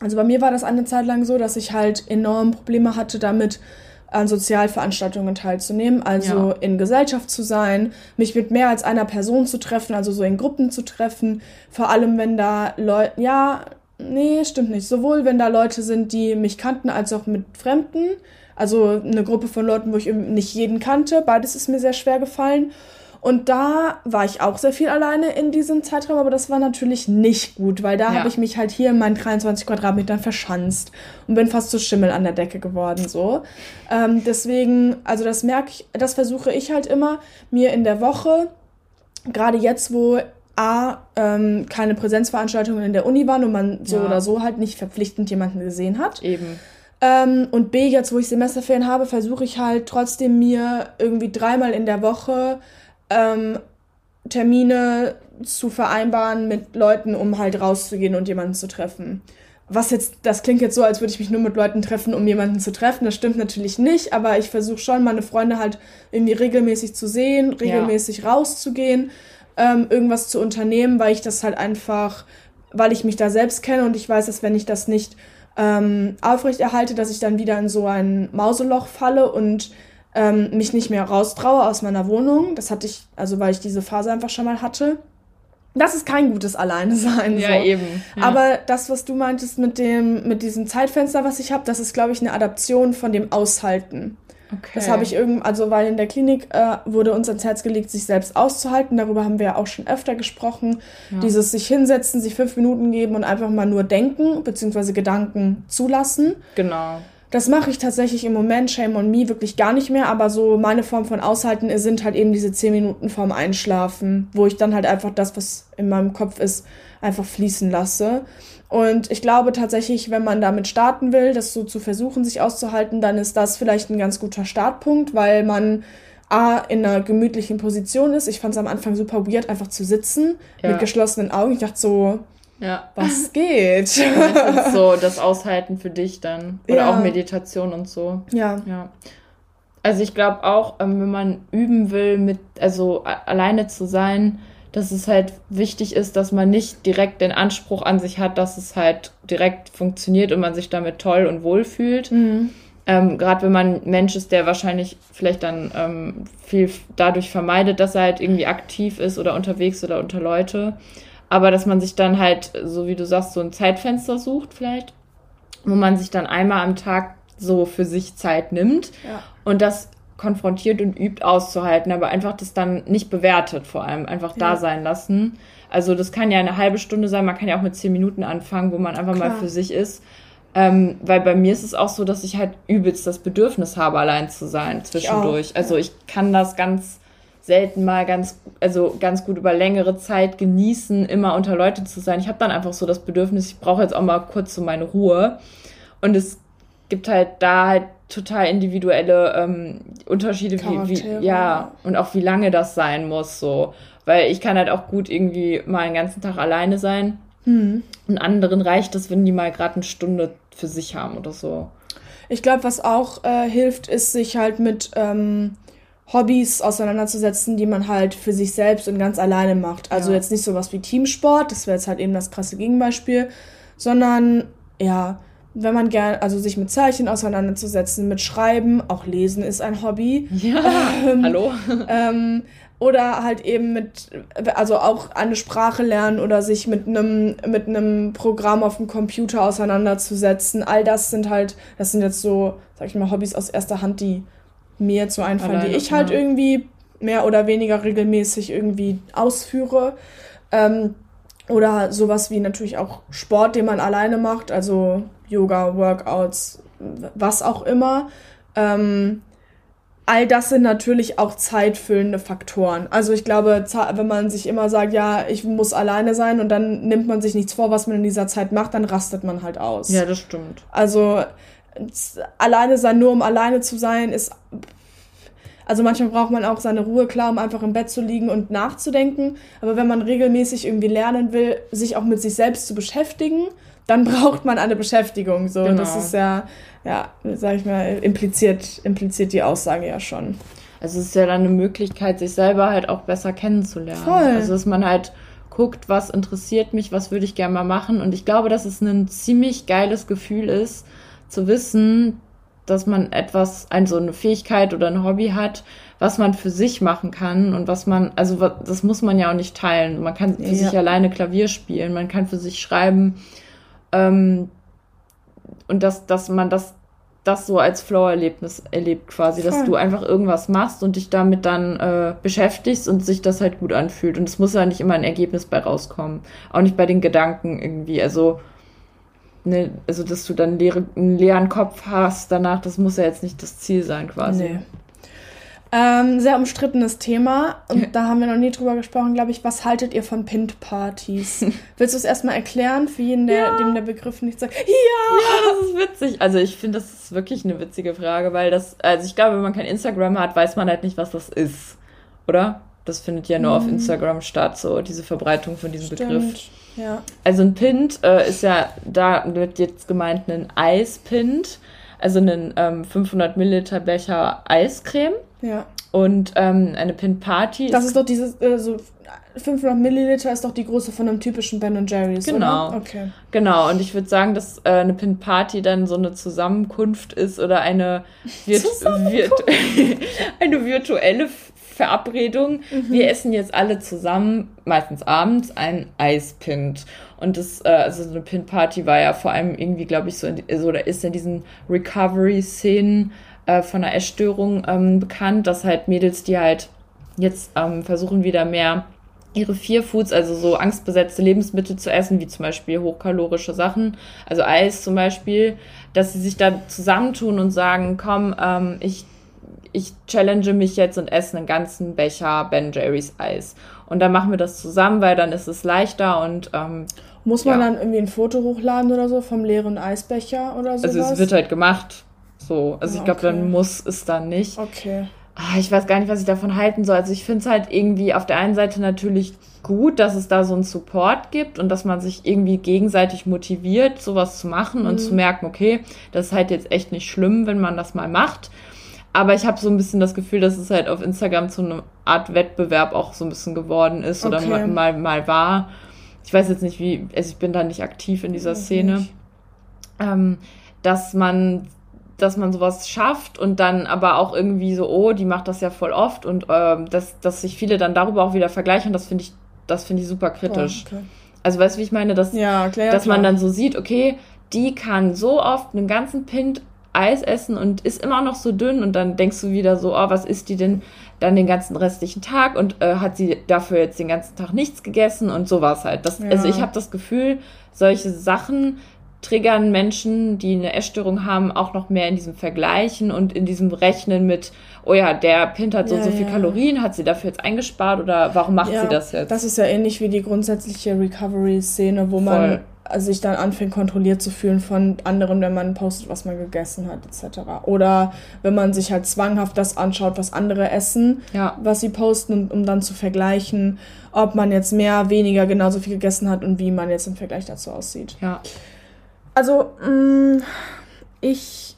also bei mir war das eine Zeit lang so, dass ich halt enorm Probleme hatte damit, an Sozialveranstaltungen teilzunehmen, also Ja. in Gesellschaft zu sein, mich mit mehr als einer Person zu treffen, also so in Gruppen zu treffen, vor allem wenn da Leute, ja, nee, stimmt nicht, sowohl wenn da Leute sind, die mich kannten, als auch mit Fremden, also eine Gruppe von Leuten, wo ich eben nicht jeden kannte, beides ist mir sehr schwer gefallen. Und da war ich auch sehr viel alleine in diesem Zeitraum, aber das war natürlich nicht gut, weil da Ja. habe ich mich halt hier in meinen 23 Quadratmetern verschanzt und bin fast zu Schimmel an der Decke geworden, so. Ähm, deswegen, also das merke ich, das versuche ich halt immer, mir in der Woche, gerade jetzt, wo A, ähm, keine Präsenzveranstaltungen in der Uni waren und man so Ja. oder so halt nicht verpflichtend jemanden gesehen hat. eben. Ähm, und B, jetzt wo ich Semesterferien habe, versuche ich halt trotzdem mir irgendwie dreimal in der Woche ähm, Termine zu vereinbaren mit Leuten, um halt rauszugehen und jemanden zu treffen. Was jetzt, das klingt jetzt so, als würde ich mich nur mit Leuten treffen, um jemanden zu treffen. Das stimmt natürlich nicht, aber ich versuche schon, meine Freunde halt irgendwie regelmäßig zu sehen, regelmäßig rauszugehen, ähm, irgendwas zu unternehmen, weil ich das halt einfach, weil ich mich da selbst kenne und ich weiß, dass wenn ich das nicht ähm, aufrechterhalte, dass ich dann wieder in so ein Mauseloch falle und ähm, mich nicht mehr raustraue aus meiner Wohnung. Das hatte ich, also weil ich diese Phase einfach schon mal hatte. Das ist kein gutes Alleine-Sein. Ja, so. eben. Ja. Aber das, was du meintest mit dem, mit diesem Zeitfenster, was ich habe, das ist, glaube ich, eine Adaption von dem Aushalten. okay. Das habe ich irgend, also weil in der Klinik äh, wurde uns ans Herz gelegt, sich selbst auszuhalten. Darüber haben wir ja auch schon öfter gesprochen. Ja. Dieses sich hinsetzen, sich fünf Minuten geben und einfach mal nur denken, beziehungsweise Gedanken zulassen. Genau. Das mache ich tatsächlich im Moment, Shame on Me, wirklich gar nicht mehr. Aber so meine Form von Aushalten sind halt eben diese zehn Minuten vorm Einschlafen, wo ich dann halt einfach das, was in meinem Kopf ist, einfach fließen lasse. Und ich glaube tatsächlich, wenn man damit starten will, das so zu versuchen, sich auszuhalten, dann ist das vielleicht ein ganz guter Startpunkt, weil man A, in einer gemütlichen Position ist. Ich fand es am Anfang super weird, einfach zu sitzen Ja. mit geschlossenen Augen. Ich dachte so, Ja. was geht? Das ist so das Aushalten für dich dann. Oder Ja. auch Meditation und so. ja. Ja. Also ich glaube auch, ähm, wenn man üben will, mit, also alleine zu sein, dass es halt wichtig ist, dass man nicht direkt den Anspruch an sich hat, dass es halt direkt funktioniert und man sich damit toll und wohl fühlt. Mhm. Ähm, Gerade wenn man ein Mensch ist, der wahrscheinlich vielleicht dann ähm, viel dadurch vermeidet, dass er halt irgendwie aktiv ist oder unterwegs oder unter Leute. Aber dass man sich dann halt, so wie du sagst, so ein Zeitfenster sucht vielleicht, wo man sich dann einmal am Tag so für sich Zeit nimmt Ja. und das konfrontiert und übt auszuhalten, aber einfach das dann nicht bewertet, vor allem einfach ja. da sein lassen. Also das kann ja eine halbe Stunde sein, man kann ja auch mit zehn Minuten anfangen, wo man einfach Klar. mal für sich ist. Ähm, weil bei mir ist es auch so, dass ich halt übelst das Bedürfnis habe, allein zu sein zwischendurch. Ich also ich kann das ganz selten mal ganz, also ganz gut über längere Zeit genießen, immer unter Leute zu sein. Ich habe dann einfach so das Bedürfnis, ich brauche jetzt auch mal kurz so meine Ruhe. Und es gibt halt da halt total individuelle ähm, Unterschiede, wie, wie, ja, und auch wie lange das sein muss, so. Weil ich kann halt auch gut irgendwie mal einen ganzen Tag alleine sein. Mhm. Und anderen reicht das, wenn die mal gerade eine Stunde für sich haben oder so. Ich glaube, was auch äh, hilft, ist, sich halt mit ähm, Hobbys auseinanderzusetzen, die man halt für sich selbst und ganz alleine macht. Also ja. jetzt nicht sowas wie Teamsport, das wäre jetzt halt eben das krasse Gegenbeispiel, sondern ja, wenn man gerne, also sich mit Zeichen auseinanderzusetzen, mit Schreiben, auch Lesen ist ein Hobby. Ja, ähm, hallo. Ähm, oder halt eben mit, also auch eine Sprache lernen oder sich mit einem mit einem Programm auf dem Computer auseinanderzusetzen. All das sind halt, das sind jetzt so, sag ich mal, Hobbys aus erster Hand, die mir jetzt so einfallen, Alleine, die ich halt ja. irgendwie mehr oder weniger regelmäßig irgendwie ausführe. Ähm, oder sowas wie natürlich auch Sport, den man alleine macht, also Yoga, Workouts, was auch immer. Ähm, all das sind natürlich auch zeitfüllende Faktoren. Also ich glaube, wenn man sich immer sagt, ja, ich muss alleine sein und dann nimmt man sich nichts vor, was man in dieser Zeit macht, dann rastet man halt aus. Ja, das stimmt. Also alleine sein, nur um alleine zu sein, ist also manchmal braucht man auch seine Ruhe, klar, um einfach im Bett zu liegen und nachzudenken. Aber wenn man regelmäßig irgendwie lernen will, sich auch mit sich selbst zu beschäftigen, dann braucht man eine Beschäftigung. So, genau. das ist ja, ja, sag ich mal, impliziert, impliziert die Aussage ja schon. Also es ist ja dann eine Möglichkeit, sich selber halt auch besser kennenzulernen. Voll. Also dass man halt guckt, was interessiert mich, was würde ich gerne mal machen. Und ich glaube, dass es ein ziemlich geiles Gefühl ist, zu wissen, dass man etwas, also eine Fähigkeit oder ein Hobby hat, was man für sich machen kann und was man, also das muss man ja auch nicht teilen. Man kann für ja. sich alleine Klavier spielen, man kann für sich schreiben ähm, und dass, dass man das, das so als Flow-Erlebnis erlebt quasi, dass du einfach irgendwas machst und dich damit dann äh, beschäftigst und sich das halt gut anfühlt. Und es muss ja nicht immer ein Ergebnis bei rauskommen. Auch nicht bei den Gedanken irgendwie. Also ne, also dass du dann leere, einen leeren Kopf hast danach, das muss ja jetzt nicht das Ziel sein quasi. Nee. Ähm, sehr umstrittenes Thema und da haben wir noch nie drüber gesprochen, glaube ich. Was haltet ihr von Pint-Partys? Willst du es erstmal erklären, für jeden, der, ja. dem der Begriff nicht sagt? Ja! Ja, das ist witzig. Also ich finde, das ist wirklich eine witzige Frage, weil das, also ich glaube, wenn man kein Instagram hat, weiß man halt nicht, was das ist. Oder? Das findet ja nur mhm. auf Instagram statt, so diese Verbreitung von diesem Stimmt. Begriff. Ja. Also ein Pint äh, ist ja, da wird jetzt gemeint ein Eispint, also ein ähm, 500 Milliliter Becher Eiscreme. Ja. Und ähm, eine Pint Party. Das ist doch dieses, äh, so 500 Milliliter ist doch die Größe von einem typischen Ben Jerry's, Genau. Oder? Okay. Genau, und ich würde sagen, dass äh, eine Pint Party dann so eine Zusammenkunft ist oder eine, virt virt eine virtuelle Verabredung. Mhm. Wir essen jetzt alle zusammen, meistens abends, ein Eispint. Und das, äh, also so eine Pint-Party war ja vor allem irgendwie, glaube ich, so, in, so oder ist in diesen Recovery-Szenen äh, von einer Essstörung ähm, bekannt, dass halt Mädels, die halt jetzt ähm, versuchen wieder mehr ihre vier Foods, also so angstbesetzte Lebensmittel zu essen, wie zum Beispiel hochkalorische Sachen, also Eis zum Beispiel, dass sie sich da zusammentun und sagen, komm, ähm, ich ich challenge mich jetzt und esse einen ganzen Becher Ben Jerry's Eis. Und dann machen wir das zusammen, weil dann ist es leichter und ähm, muss man ja. dann irgendwie ein Foto hochladen oder so vom leeren Eisbecher oder so? Also es wird halt gemacht. So, also ah, ich glaube, okay. dann muss es dann nicht. Okay. Ah, ich weiß gar nicht, was ich davon halten soll. Also ich finde es halt irgendwie auf der einen Seite natürlich gut, dass es da so einen Support gibt und dass man sich irgendwie gegenseitig motiviert, sowas zu machen mhm. und zu merken, okay, das ist halt jetzt echt nicht schlimm, wenn man das mal macht. Aber ich habe so ein bisschen das Gefühl, dass es halt auf Instagram zu einer Art Wettbewerb auch so ein bisschen geworden ist okay. oder mal, mal, mal war. Ich weiß jetzt nicht, wie, also ich bin da nicht aktiv in dieser Szene. Ähm, dass man dass man sowas schafft und dann aber auch irgendwie so, oh, die macht das ja voll oft und ähm, dass, dass sich viele dann darüber auch wieder vergleichen, das finde ich, das finde ich super kritisch. Oh, okay. Also weißt du, wie ich meine, dass, ja, klar, dass klar. man dann so sieht, okay, die kann so oft einen ganzen Pint Eis essen und ist immer noch so dünn und dann denkst du wieder so, oh, was isst die denn dann den ganzen restlichen Tag und äh, hat sie dafür jetzt den ganzen Tag nichts gegessen und so war es halt. Das, ja. Also ich habe das Gefühl, solche Sachen triggern Menschen, die eine Essstörung haben, auch noch mehr in diesem Vergleichen und in diesem Rechnen mit, oh ja, der Pint hat so ja, so viel ja. Kalorien, hat sie dafür jetzt eingespart oder warum macht ja, sie das jetzt? Das ist ja ähnlich wie die grundsätzliche Recovery-Szene, wo man Voll also sich dann anfängt, kontrolliert zu fühlen von anderen, wenn man postet, was man gegessen hat, etc. Oder wenn man sich halt zwanghaft das anschaut, was andere essen, ja. was sie posten, um dann zu vergleichen, ob man jetzt mehr, weniger, genauso viel gegessen hat und wie man jetzt im Vergleich dazu aussieht. Ja. Also, mh, mm, ich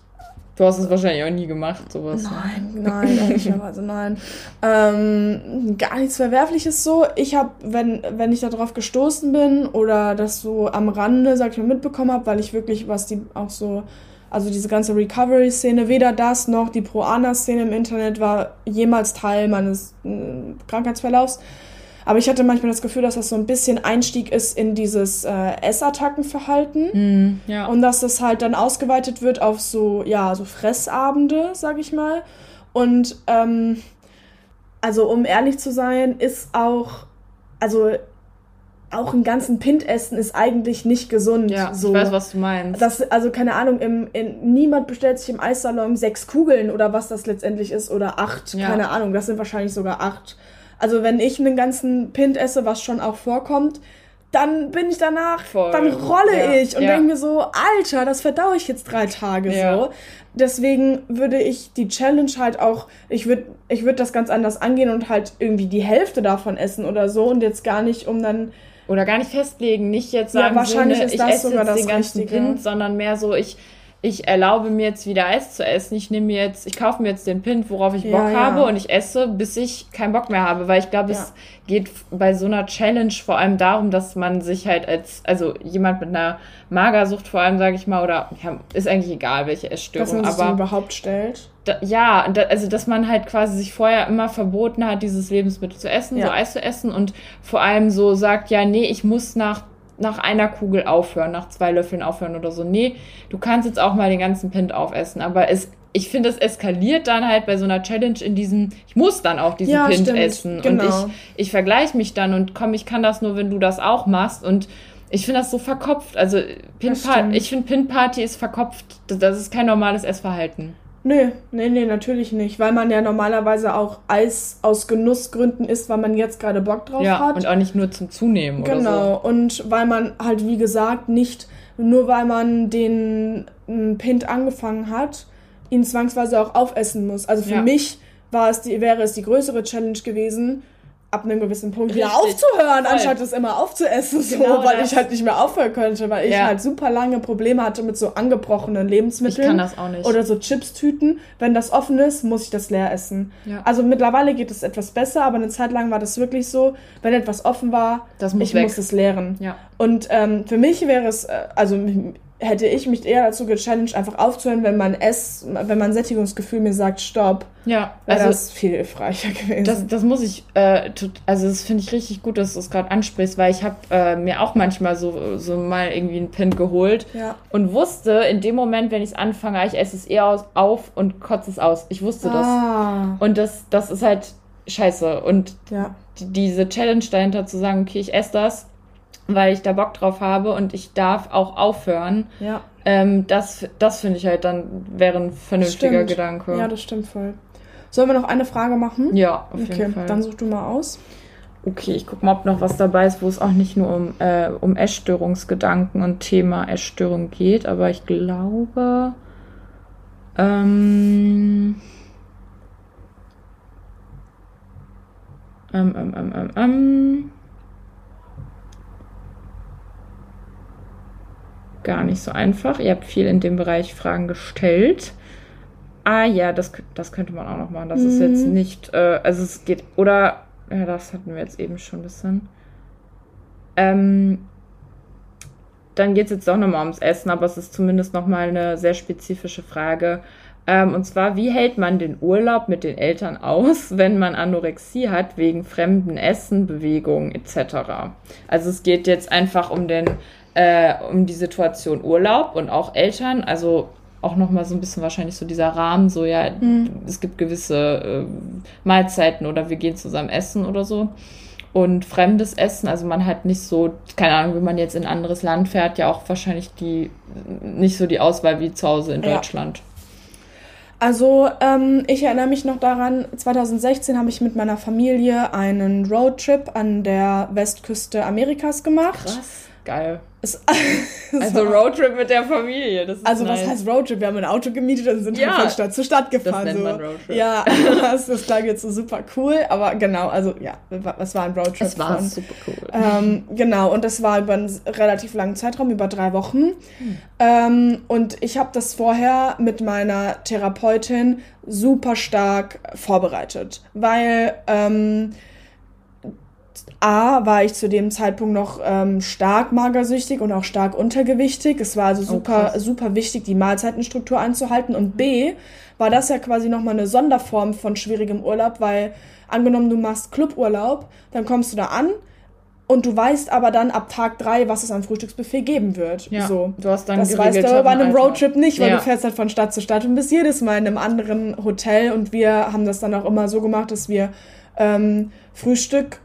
Du hast es wahrscheinlich auch nie gemacht, sowas. Nein, nein, ehrlicherweise nein. Ähm, gar nichts Verwerfliches so. Ich habe, wenn, wenn ich darauf gestoßen bin oder das so am Rande, sag ich mal, mitbekommen habe, weil ich wirklich, was die auch so, also diese ganze Recovery-Szene, weder das noch die Pro-Ana-Szene im Internet war jemals Teil meines äh, Krankheitsverlaufs. Aber ich hatte manchmal das Gefühl, dass das so ein bisschen Einstieg ist in dieses äh, Essattackenverhalten. Mm, ja. Und dass das halt dann ausgeweitet wird auf so, ja, so Fressabende, sag ich mal. Und ähm, also um ehrlich zu sein, ist auch, also auch einen ganzen Pint essen ist eigentlich nicht gesund. Ja, so. ich weiß, was du meinst. Das, also keine Ahnung, im, in, niemand bestellt sich im Eissalon sechs Kugeln oder was das letztendlich ist oder acht, ja. keine Ahnung, das sind wahrscheinlich sogar acht. Also wenn ich einen ganzen Pint esse, was schon auch vorkommt, dann bin ich danach, Voll. dann rolle ja. ich und ja. denke mir so, Alter, das verdaue ich jetzt drei Tage ja. so. Deswegen würde ich die Challenge halt auch, ich würde ich würd das ganz anders angehen und halt irgendwie die Hälfte davon essen oder so und jetzt gar nicht, um dann oder gar nicht festlegen, nicht jetzt sagen, ja, wahrscheinlich so, ne, ist das ich esse sogar jetzt den ganzen Richtige. Pint, sondern mehr so, ich ich erlaube mir jetzt wieder Eis zu essen. Ich nehme mir jetzt, ich kaufe mir jetzt den Pint, worauf ich Bock ja, habe und ich esse, bis ich keinen Bock mehr habe, weil ich glaube, ja. es geht bei so einer Challenge vor allem darum, dass man sich halt als, also jemand mit einer Magersucht vor allem, sage ich mal, oder ja, ist eigentlich egal, welche Essstörung, dass man sich aber überhaupt stellt. Da, ja, da, also dass man halt quasi sich vorher immer verboten hat, dieses Lebensmittel zu essen, so Eis zu essen und vor allem so sagt, ja, nee, ich muss nach nach einer Kugel aufhören, nach zwei Löffeln aufhören oder so. Nee, du kannst jetzt auch mal den ganzen Pint aufessen. Aber es, ich finde, es eskaliert dann halt bei so einer Challenge in diesem, ich muss dann auch diesen ja, Pint stimmt, essen. Genau. Und ich, ich vergleiche mich dann und komm, ich kann das nur, wenn du das auch machst. Und ich finde das so verkopft. Also Pin ich finde Pin Party ist verkopft. Das ist kein normales Essverhalten. Nee, nee, nee, natürlich nicht, weil man ja normalerweise auch Eis aus Genussgründen isst, weil man jetzt gerade Bock drauf ja, hat. Und auch nicht nur zum Zunehmen genau. oder so. Genau, und weil man halt, wie gesagt, nicht nur weil man den Pint angefangen hat, ihn zwangsweise auch aufessen muss. Also für ja. mich war es die, wäre es die größere Challenge gewesen, ab einem gewissen Punkt Richtig. wieder aufzuhören, Voll. anstatt es immer aufzuessen, so, genau weil das. ich halt nicht mehr aufhören könnte, weil ich ja. halt super lange Probleme hatte mit so angebrochenen Lebensmitteln. Ich kann das auch nicht. Oder so Chips-Tüten. Wenn das offen ist, muss ich das leer essen. Ja. Also mittlerweile geht es etwas besser, aber eine Zeit lang war das wirklich so, wenn etwas offen war, muss ich weg. muss es leeren. Ja. Und ähm, für mich wäre es, äh, also hätte ich mich eher dazu gechallenged, einfach aufzuhören, wenn mein Ess, wenn mein Sättigungsgefühl mir sagt, stopp. Ja, also das viel hilfreicher gewesen. Das, das muss ich, äh, also das finde ich richtig gut, dass du es gerade ansprichst, weil ich habe äh, mir auch manchmal so, so mal irgendwie einen Pin geholt ja. und wusste in dem Moment, wenn ich es anfange, ich esse es eher aus, auf und kotze es aus. Ich wusste ah. das. Und das, das ist halt scheiße. Und ja. die, diese Challenge dahinter zu sagen, okay, ich esse das weil ich da Bock drauf habe und ich darf auch aufhören. Ja. Ähm, das das finde ich halt dann wäre ein vernünftiger stimmt. Gedanke. Ja, das stimmt voll. Sollen wir noch eine Frage machen? Ja, auf okay, jeden Fall. Dann such du mal aus. Okay, ich gucke mal, ob noch was dabei ist, wo es auch nicht nur um, äh, um Essstörungsgedanken und Thema Essstörung geht, aber ich glaube. Ähm, ähm, ähm, ähm, ähm, ähm gar nicht so einfach. Ihr habt viel in dem Bereich Fragen gestellt. Ah ja, das, das könnte man auch noch machen. Das mhm. ist jetzt mhm. nicht, äh, also es geht, oder, ja, das hatten wir jetzt eben schon ein bisschen. Ähm, dann geht es jetzt doch nochmal ums Essen, aber es ist zumindest nochmal eine sehr spezifische Frage. Ähm, und zwar, wie hält man den Urlaub mit den Eltern aus, wenn man Anorexie hat, wegen fremden Essen, Bewegungen etc.? Also es geht jetzt einfach um den äh, um die Situation Urlaub und auch Eltern. Also auch nochmal so ein bisschen wahrscheinlich so dieser Rahmen, so ja, mhm. es gibt gewisse äh, Mahlzeiten oder wir gehen zusammen essen oder so. Und fremdes Essen, also man hat nicht so, keine Ahnung, wenn man jetzt in ein anderes Land fährt, ja auch wahrscheinlich die nicht so die Auswahl wie zu Hause in ja. Deutschland. Also ähm, ich erinnere mich noch daran, 2016 habe ich mit meiner Familie einen Roadtrip an der Westküste Amerikas gemacht. Krass, geil. Es, also Roadtrip mit der Familie. Das ist also nice. was heißt Roadtrip? Wir haben ein Auto gemietet und sind ja, halt von Stadt zu Stadt gefahren. Das nennt man Roadtrip. Ja, das, das klang jetzt so super cool, aber genau, also ja, es war ein Roadtrip. Es war von, super cool. Ähm, genau, und das war über einen relativ langen Zeitraum, über drei Wochen. Hm. Ähm, und ich habe das vorher mit meiner Therapeutin super stark vorbereitet, weil ähm, A, war ich zu dem Zeitpunkt noch ähm, stark magersüchtig und auch stark untergewichtig. Es war also oh, super, oh, super wichtig, die Mahlzeitenstruktur einzuhalten. Und B, war das ja quasi nochmal eine Sonderform von schwierigem Urlaub, weil angenommen, du machst Cluburlaub, dann kommst du da an, und du weißt aber dann ab Tag drei, was es am Frühstücksbuffet geben wird. Ja, so. Du hast dann das weißt du bei einem Roadtrip nicht, weil ja. du fährst halt von Stadt zu Stadt und bist jedes Mal in einem anderen Hotel. Und wir haben das dann auch immer so gemacht, dass wir ähm, Frühstück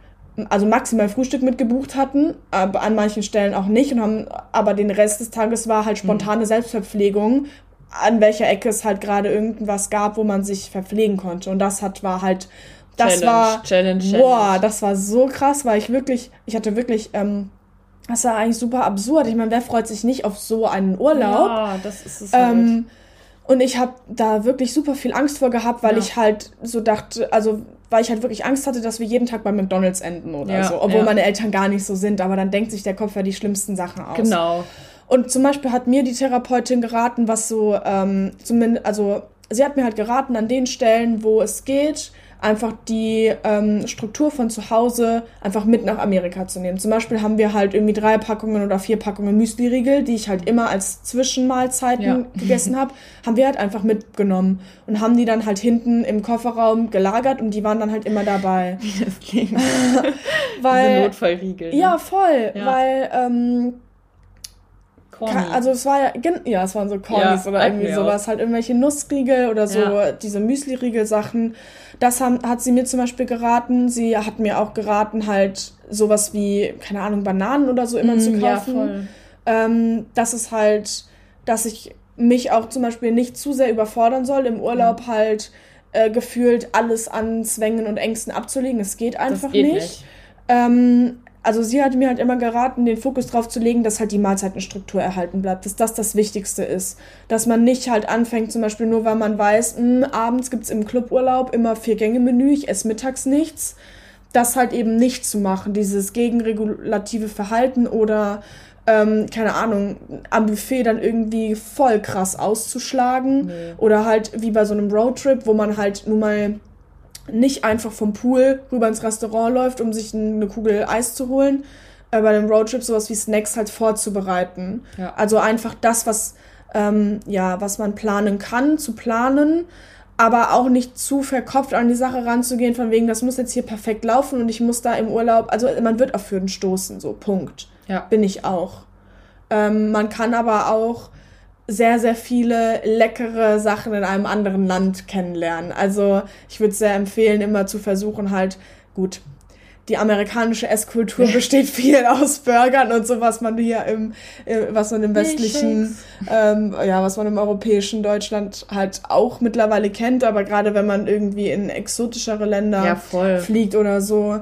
also maximal Frühstück mitgebucht hatten, aber an manchen Stellen auch nicht und haben, aber den Rest des Tages war halt spontane mhm. Selbstverpflegung, an welcher Ecke es halt gerade irgendwas gab, wo man sich verpflegen konnte. Und das hat war halt, das Challenge, war, Challenge, boah, das war so krass, weil ich wirklich, ich hatte wirklich, ähm, das war eigentlich super absurd. Ich meine, wer freut sich nicht auf so einen Urlaub? Ja, das ist es halt. Ähm, und ich habe da wirklich super viel Angst vor gehabt, weil ja. ich halt so dachte, also weil ich halt wirklich Angst hatte, dass wir jeden Tag bei McDonalds enden oder ja, so. Obwohl ja. meine Eltern gar nicht so sind, aber dann denkt sich der Kopf ja die schlimmsten Sachen aus. Genau. Und zum Beispiel hat mir die Therapeutin geraten, was so, ähm, zumindest, also sie hat mir halt geraten an den Stellen, wo es geht, einfach die ähm, Struktur von zu Hause einfach mit nach Amerika zu nehmen. Zum Beispiel haben wir halt irgendwie drei Packungen oder vier Packungen Müsli-Riegel, die ich halt immer als Zwischenmahlzeiten ja. gegessen habe, haben wir halt einfach mitgenommen und haben die dann halt hinten im Kofferraum gelagert und die waren dann halt immer dabei. Wie das klingt. weil, Diese Notfallriegel. Ne? Ja, voll, ja. weil ähm, Corny. Also es war ja, ja, es waren so Cornys ja, oder irgendwie sowas, halt irgendwelche Nussriegel oder so, ja. diese Müsli-Riegel-Sachen. Das haben, hat sie mir zum Beispiel geraten. Sie hat mir auch geraten, halt sowas wie, keine Ahnung, Bananen oder so immer mm, zu kaufen. Ja. Ähm, das ist halt, dass ich mich auch zum Beispiel nicht zu sehr überfordern soll, im Urlaub mhm. halt äh, gefühlt alles an Zwängen und Ängsten abzulegen. Es geht einfach geht nicht. nicht. Ähm, also sie hat mir halt immer geraten, den Fokus drauf zu legen, dass halt die Mahlzeitenstruktur erhalten bleibt, dass das das Wichtigste ist. Dass man nicht halt anfängt, zum Beispiel nur weil man weiß, mh, hm, abends gibt's im Cluburlaub immer vier Gänge Menü, ich esse mittags nichts. Das halt eben nicht zu machen, dieses gegenregulative Verhalten oder ähm, keine Ahnung, am Buffet dann irgendwie voll krass auszuschlagen. Nee. Oder halt wie bei so einem Roadtrip, wo man halt nun mal nicht einfach vom Pool rüber ins Restaurant läuft, um sich eine Kugel Eis zu holen, äh, bei einem Roadtrip sowas wie Snacks halt vorzubereiten. Ja. Also einfach das, was, ähm, ja, was man planen kann, zu planen, aber auch nicht zu verkopft an die Sache ranzugehen, von wegen, das muss jetzt hier perfekt laufen und ich muss da im Urlaub, also man wird auf Hürden stoßen, so, Punkt. Ja. Bin ich auch. Ähm, man kann aber auch sehr, sehr viele leckere Sachen in einem anderen Land kennenlernen. Also ich würde sehr empfehlen, immer zu versuchen, halt, gut, die amerikanische Esskultur besteht viel aus Burgern und so, was man hier im, was man im westlichen, ähm, ja, was man im europäischen Deutschland halt auch mittlerweile kennt, aber gerade wenn man irgendwie in exotischere Länder ja, fliegt oder so,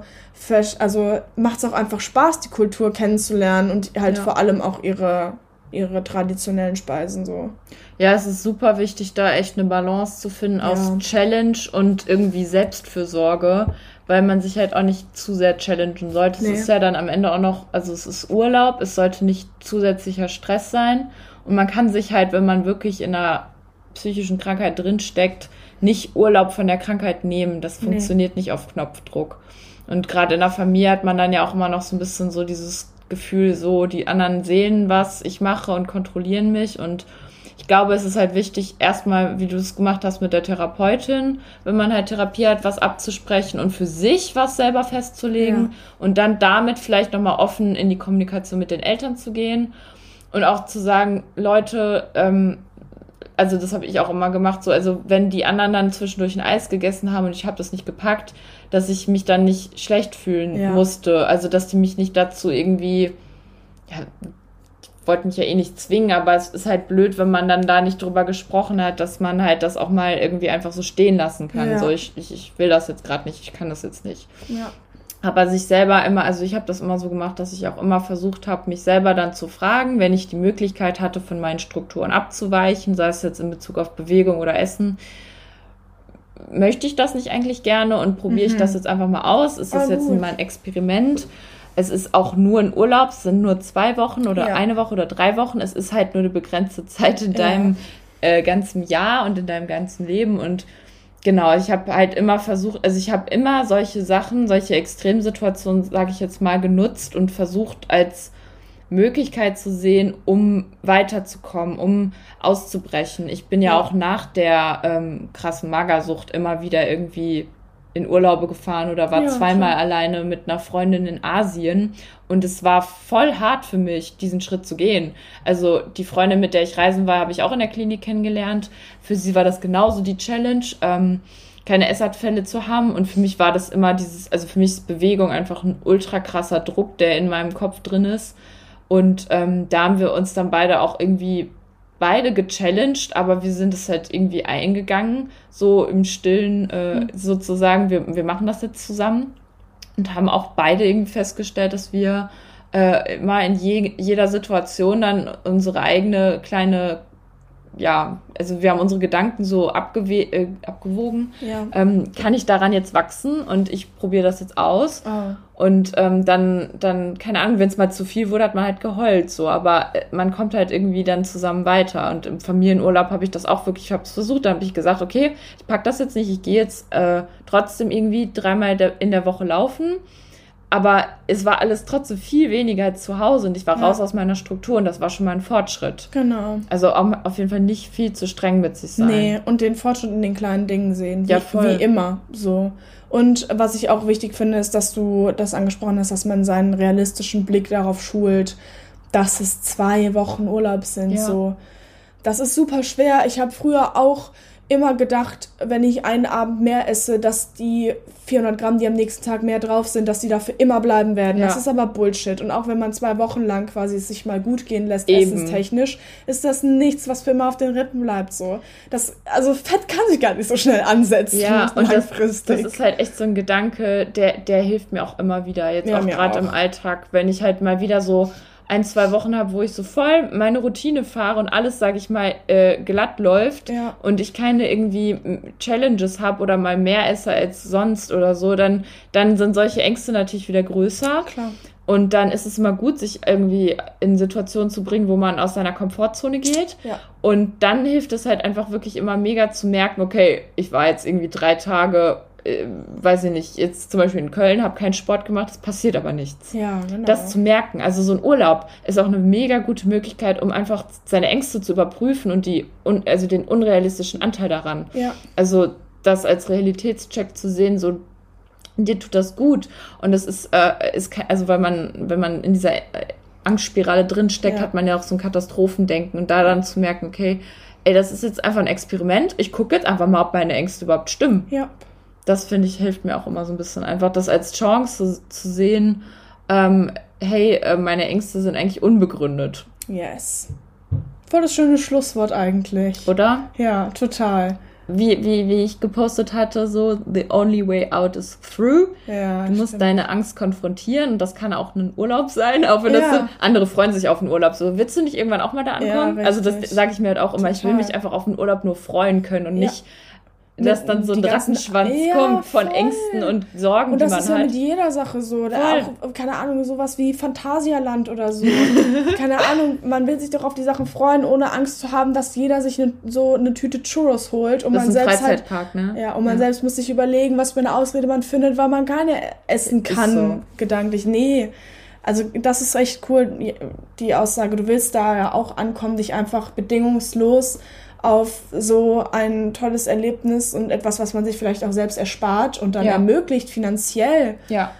also macht es auch einfach Spaß, die Kultur kennenzulernen und halt ja. vor allem auch ihre ihre traditionellen Speisen so. Ja, es ist super wichtig, da echt eine Balance zu finden ja. aus Challenge und irgendwie Selbstfürsorge, weil man sich halt auch nicht zu sehr challengen sollte. Nee. Es ist ja dann am Ende auch noch, also es ist Urlaub, es sollte nicht zusätzlicher Stress sein und man kann sich halt, wenn man wirklich in einer psychischen Krankheit drinsteckt, nicht Urlaub von der Krankheit nehmen. Das funktioniert nee. nicht auf Knopfdruck. Und gerade in der Familie hat man dann ja auch immer noch so ein bisschen so dieses Gefühl, so die anderen sehen, was ich mache und kontrollieren mich. Und ich glaube, es ist halt wichtig, erstmal, wie du es gemacht hast mit der Therapeutin, wenn man halt Therapie hat, was abzusprechen und für sich was selber festzulegen ja. und dann damit vielleicht nochmal offen in die Kommunikation mit den Eltern zu gehen und auch zu sagen, Leute, ähm, also das habe ich auch immer gemacht, so, also wenn die anderen dann zwischendurch ein Eis gegessen haben und ich habe das nicht gepackt, dass ich mich dann nicht schlecht fühlen ja. musste. Also dass die mich nicht dazu irgendwie, ja, wollten mich ja eh nicht zwingen, aber es ist halt blöd, wenn man dann da nicht drüber gesprochen hat, dass man halt das auch mal irgendwie einfach so stehen lassen kann. Ja. So, ich, ich, ich will das jetzt gerade nicht, ich kann das jetzt nicht. Ja. Aber sich selber immer, also ich habe das immer so gemacht, dass ich auch immer versucht habe, mich selber dann zu fragen, wenn ich die Möglichkeit hatte, von meinen Strukturen abzuweichen, sei es jetzt in Bezug auf Bewegung oder Essen, möchte ich das nicht eigentlich gerne und probiere mhm. ich das jetzt einfach mal aus? Ist das oh, jetzt mein Experiment? Es ist auch nur ein Urlaub, es sind nur zwei Wochen oder ja. eine Woche oder drei Wochen. Es ist halt nur eine begrenzte Zeit in deinem ja. äh, ganzen Jahr und in deinem ganzen Leben. Und genau, ich habe halt immer versucht, also ich habe immer solche Sachen, solche Extremsituationen, sage ich jetzt mal, genutzt und versucht als Möglichkeit zu sehen, um weiterzukommen, um auszubrechen. Ich bin ja, ja. auch nach der ähm, krassen Magersucht immer wieder irgendwie in Urlaube gefahren oder war ja, zweimal klar. alleine mit einer Freundin in Asien. Und es war voll hart für mich, diesen Schritt zu gehen. Also die Freundin, mit der ich reisen war, habe ich auch in der Klinik kennengelernt. Für sie war das genauso die Challenge, ähm, keine Essanfälle zu haben. Und für mich war das immer dieses, also für mich ist Bewegung einfach ein ultra krasser Druck, der in meinem Kopf drin ist. Und ähm, da haben wir uns dann beide auch irgendwie beide gechallenged, aber wir sind es halt irgendwie eingegangen, so im Stillen äh, mhm. sozusagen, wir, wir machen das jetzt zusammen und haben auch beide irgendwie festgestellt, dass wir äh, immer in je, jeder Situation dann unsere eigene kleine ja, also wir haben unsere Gedanken so äh, abgewogen. Ja. Ähm, kann ich daran jetzt wachsen und ich probiere das jetzt aus? Oh. Und ähm, dann, dann, keine Ahnung, wenn es mal zu viel wurde, hat man halt geheult so. Aber äh, man kommt halt irgendwie dann zusammen weiter. Und im Familienurlaub habe ich das auch wirklich, ich habe es versucht, da habe ich gesagt, okay, ich pack das jetzt nicht, ich gehe jetzt äh, trotzdem irgendwie dreimal in der Woche laufen aber es war alles trotzdem viel weniger als zu Hause und ich war ja. raus aus meiner Struktur und das war schon mal ein Fortschritt. Genau. Also auf jeden Fall nicht viel zu streng mit sich sein. Nee, und den Fortschritt in den kleinen Dingen sehen. Wie, ja, voll. wie immer. So. Und was ich auch wichtig finde, ist, dass du das angesprochen hast, dass man seinen realistischen Blick darauf schult, dass es zwei Wochen Urlaub sind. Ja. So. Das ist super schwer. Ich habe früher auch immer gedacht, wenn ich einen Abend mehr esse, dass die 400 Gramm, die am nächsten Tag mehr drauf sind, dass die dafür immer bleiben werden. Ja. Das ist aber Bullshit. Und auch wenn man zwei Wochen lang quasi sich mal gut gehen lässt, Eben. essenstechnisch, ist das nichts, was für immer auf den Rippen bleibt. So. Das, also Fett kann sich gar nicht so schnell ansetzen. Ja, und das, das, ist halt echt so ein Gedanke, der, der hilft mir auch immer wieder. Jetzt ja, auch gerade im Alltag, wenn ich halt mal wieder so ein, zwei Wochen habe, wo ich so voll meine Routine fahre und alles, sage ich mal, äh, glatt läuft ja. und ich keine irgendwie Challenges habe oder mal mehr esse als sonst oder so, dann, dann sind solche Ängste natürlich wieder größer. Klar. Und dann ist es immer gut, sich irgendwie in Situationen zu bringen, wo man aus seiner Komfortzone geht. Ja. Und dann hilft es halt einfach wirklich immer mega zu merken, okay, ich war jetzt irgendwie drei Tage äh, weiß ich nicht, jetzt zum Beispiel in Köln, habe keinen Sport gemacht, es passiert aber nichts. Ja, genau. Das zu merken, also so ein Urlaub ist auch eine mega gute Möglichkeit, um einfach seine Ängste zu überprüfen und die, also den unrealistischen Anteil daran. Ja. Also das als Realitätscheck zu sehen, so dir tut das gut und das ist, äh, ist also weil man, wenn man in dieser äh, Angstspirale drinsteckt, ja. hat man ja auch so ein Katastrophendenken und da dann zu merken, okay, ey, das ist jetzt einfach ein Experiment. Ich gucke jetzt einfach mal, ob meine Ängste überhaupt stimmen. Ja das finde ich, hilft mir auch immer so ein bisschen. Einfach das als Chance zu, zu sehen, ähm, hey, äh, meine Ängste sind eigentlich unbegründet. Yes. Voll das schöne Schlusswort eigentlich. Oder? Ja, total. Wie, wie, wie ich gepostet hatte, so, the only way out is through. Ja, du musst stimmt. deine Angst konfrontieren und das kann auch ein Urlaub sein, auch wenn ja. das so, andere freuen sich auf einen Urlaub. So, willst du nicht irgendwann auch mal da ankommen? Ja, also das sage ich mir halt auch immer, Total. ich will mich einfach auf einen Urlaub nur freuen können und nicht dass dann so ein Rattenschwanz ja, kommt von voll. Ängsten und Sorgen, und das ist ja mit jeder Sache so. Auch, keine Ahnung, sowas wie Phantasialand oder so. keine Ahnung, man will sich doch auf die Sachen freuen, ohne Angst zu haben, dass jeder sich ne, so eine Tüte Churros holt. Und das man ist ein selbst halt Freizeitpark, halt, ne? Ja, und man ja. selbst muss sich überlegen, was für eine Ausrede man findet, weil man keine essen kann, so. gedanklich. Nee. Also das ist echt cool, die Aussage. Du willst da ja auch ankommen, dich einfach bedingungslos auf so ein tolles Erlebnis und etwas, was man sich vielleicht auch selbst erspart und dann ja. ermöglicht finanziell. Ja.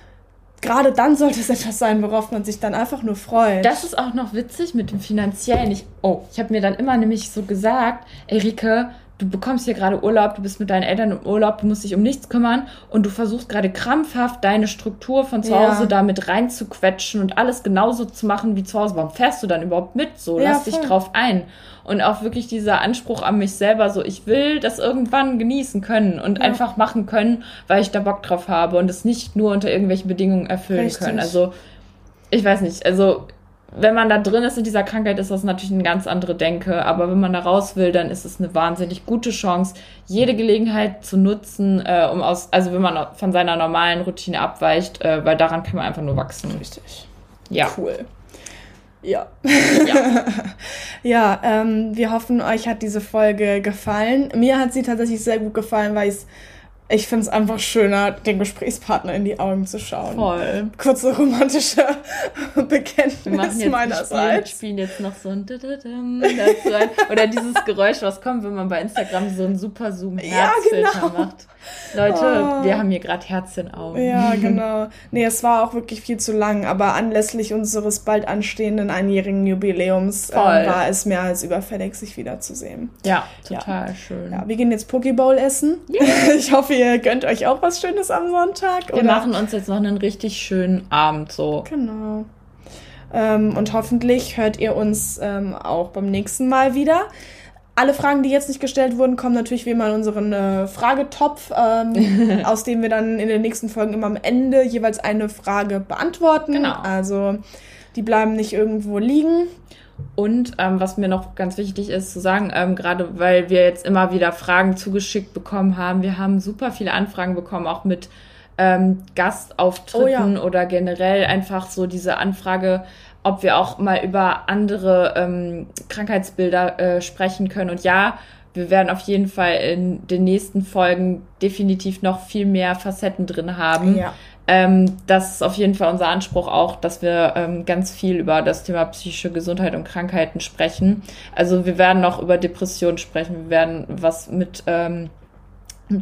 gerade dann sollte es etwas sein, worauf man sich dann einfach nur freut. Das ist auch noch witzig mit dem Finanziellen. Ich, oh, ich habe mir dann immer nämlich so gesagt, Erike, du bekommst hier gerade Urlaub, du bist mit deinen Eltern im Urlaub, du musst dich um nichts kümmern und du versuchst gerade krampfhaft deine Struktur von zu Hause ja. da mit reinzuquetschen und alles genauso zu machen wie zu Hause. Warum fährst du dann überhaupt mit? So, ja, lass voll. dich drauf ein. Und auch wirklich dieser Anspruch an mich selber, so ich will das irgendwann genießen können und ja. einfach machen können, weil ich da Bock drauf habe und es nicht nur unter irgendwelchen Bedingungen erfüllen Richtig. können. Also ich weiß nicht, also wenn man da drin ist in dieser Krankheit, ist das natürlich eine ganz andere Denke. Aber wenn man da raus will, dann ist es eine wahnsinnig gute Chance, jede Gelegenheit zu nutzen, äh, um aus, also wenn man von seiner normalen Routine abweicht, äh, weil daran kann man einfach nur wachsen. Richtig. Ja. Cool. Ja. Ja, ja ähm, wir hoffen, euch hat diese Folge gefallen. Mir hat sie tatsächlich sehr gut gefallen, weil ich es ich finde es einfach schöner, den Gesprächspartner in die Augen zu schauen. Voll. Kurze romantische Bekenntnis meinerseits. Wir spielen jetzt noch so ein dazu ein. Oder dieses Geräusch, was kommt, wenn man bei Instagram so einen super Zoom Herzfilter ja, genau. macht. Leute, oh. wir haben hier gerade Herz in Augen. Ja, genau. Nee, es war auch wirklich viel zu lang, aber anlässlich unseres bald anstehenden einjährigen Jubiläums äh, war es mehr als überfällig, sich wiederzusehen. Ja, total ja. schön. Ja, wir gehen jetzt Pokéball essen. Yeah. Ich hoffe, ihr gönnt euch auch was Schönes am Sonntag. Wir oder? machen uns jetzt noch einen richtig schönen Abend so. Genau. Ähm, und hoffentlich hört ihr uns ähm, auch beim nächsten Mal wieder. Alle Fragen, die jetzt nicht gestellt wurden, kommen natürlich wie immer in unseren äh, Fragetopf, ähm, aus dem wir dann in den nächsten Folgen immer am Ende jeweils eine Frage beantworten. Genau. Also die bleiben nicht irgendwo liegen. Und ähm, was mir noch ganz wichtig ist zu sagen, ähm, gerade weil wir jetzt immer wieder Fragen zugeschickt bekommen haben, wir haben super viele Anfragen bekommen, auch mit ähm, Gastauftritten oh ja. oder generell einfach so diese Anfrage, ob wir auch mal über andere ähm, Krankheitsbilder äh, sprechen können. Und ja, wir werden auf jeden Fall in den nächsten Folgen definitiv noch viel mehr Facetten drin haben. Ja. Ähm, das ist auf jeden Fall unser Anspruch auch, dass wir ähm, ganz viel über das Thema psychische Gesundheit und Krankheiten sprechen. Also wir werden noch über Depressionen sprechen, wir werden was mit ähm,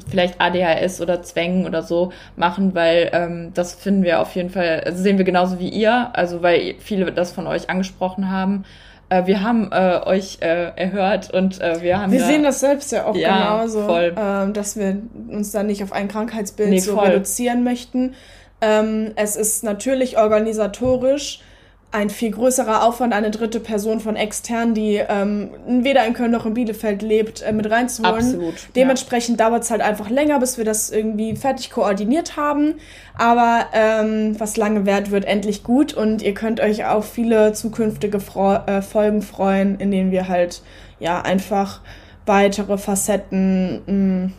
vielleicht ADHS oder Zwängen oder so machen, weil ähm, das finden wir auf jeden Fall, also sehen wir genauso wie ihr, also weil viele das von euch angesprochen haben. Äh, wir haben äh, euch äh, erhört und äh, wir haben. Wir ja, sehen das selbst ja auch ja, genauso, voll. Ähm, dass wir uns dann nicht auf ein Krankheitsbild nee, so voll. reduzieren möchten. Ähm, es ist natürlich organisatorisch ein viel größerer Aufwand, eine dritte Person von extern, die ähm, weder in Köln noch in Bielefeld lebt, äh, mit reinzuholen. Absolut. Dementsprechend ja. dauert es halt einfach länger, bis wir das irgendwie fertig koordiniert haben. Aber ähm, was lange währt, wird endlich gut und ihr könnt euch auf viele zukünftige Fro äh, Folgen freuen, in denen wir halt ja einfach weitere Facetten mh, mm,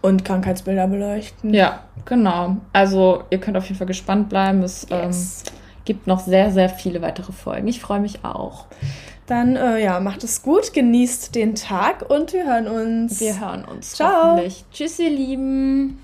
und Krankheitsbilder beleuchten. Ja, genau. Also ihr könnt auf jeden Fall gespannt bleiben. Es, yes. ähm, gibt noch sehr, sehr viele weitere Folgen. Ich freue mich auch. Dann äh, ja, macht es gut, genießt den Tag und wir hören uns. Wir hören uns. Ciao. Tschüss, ihr Lieben.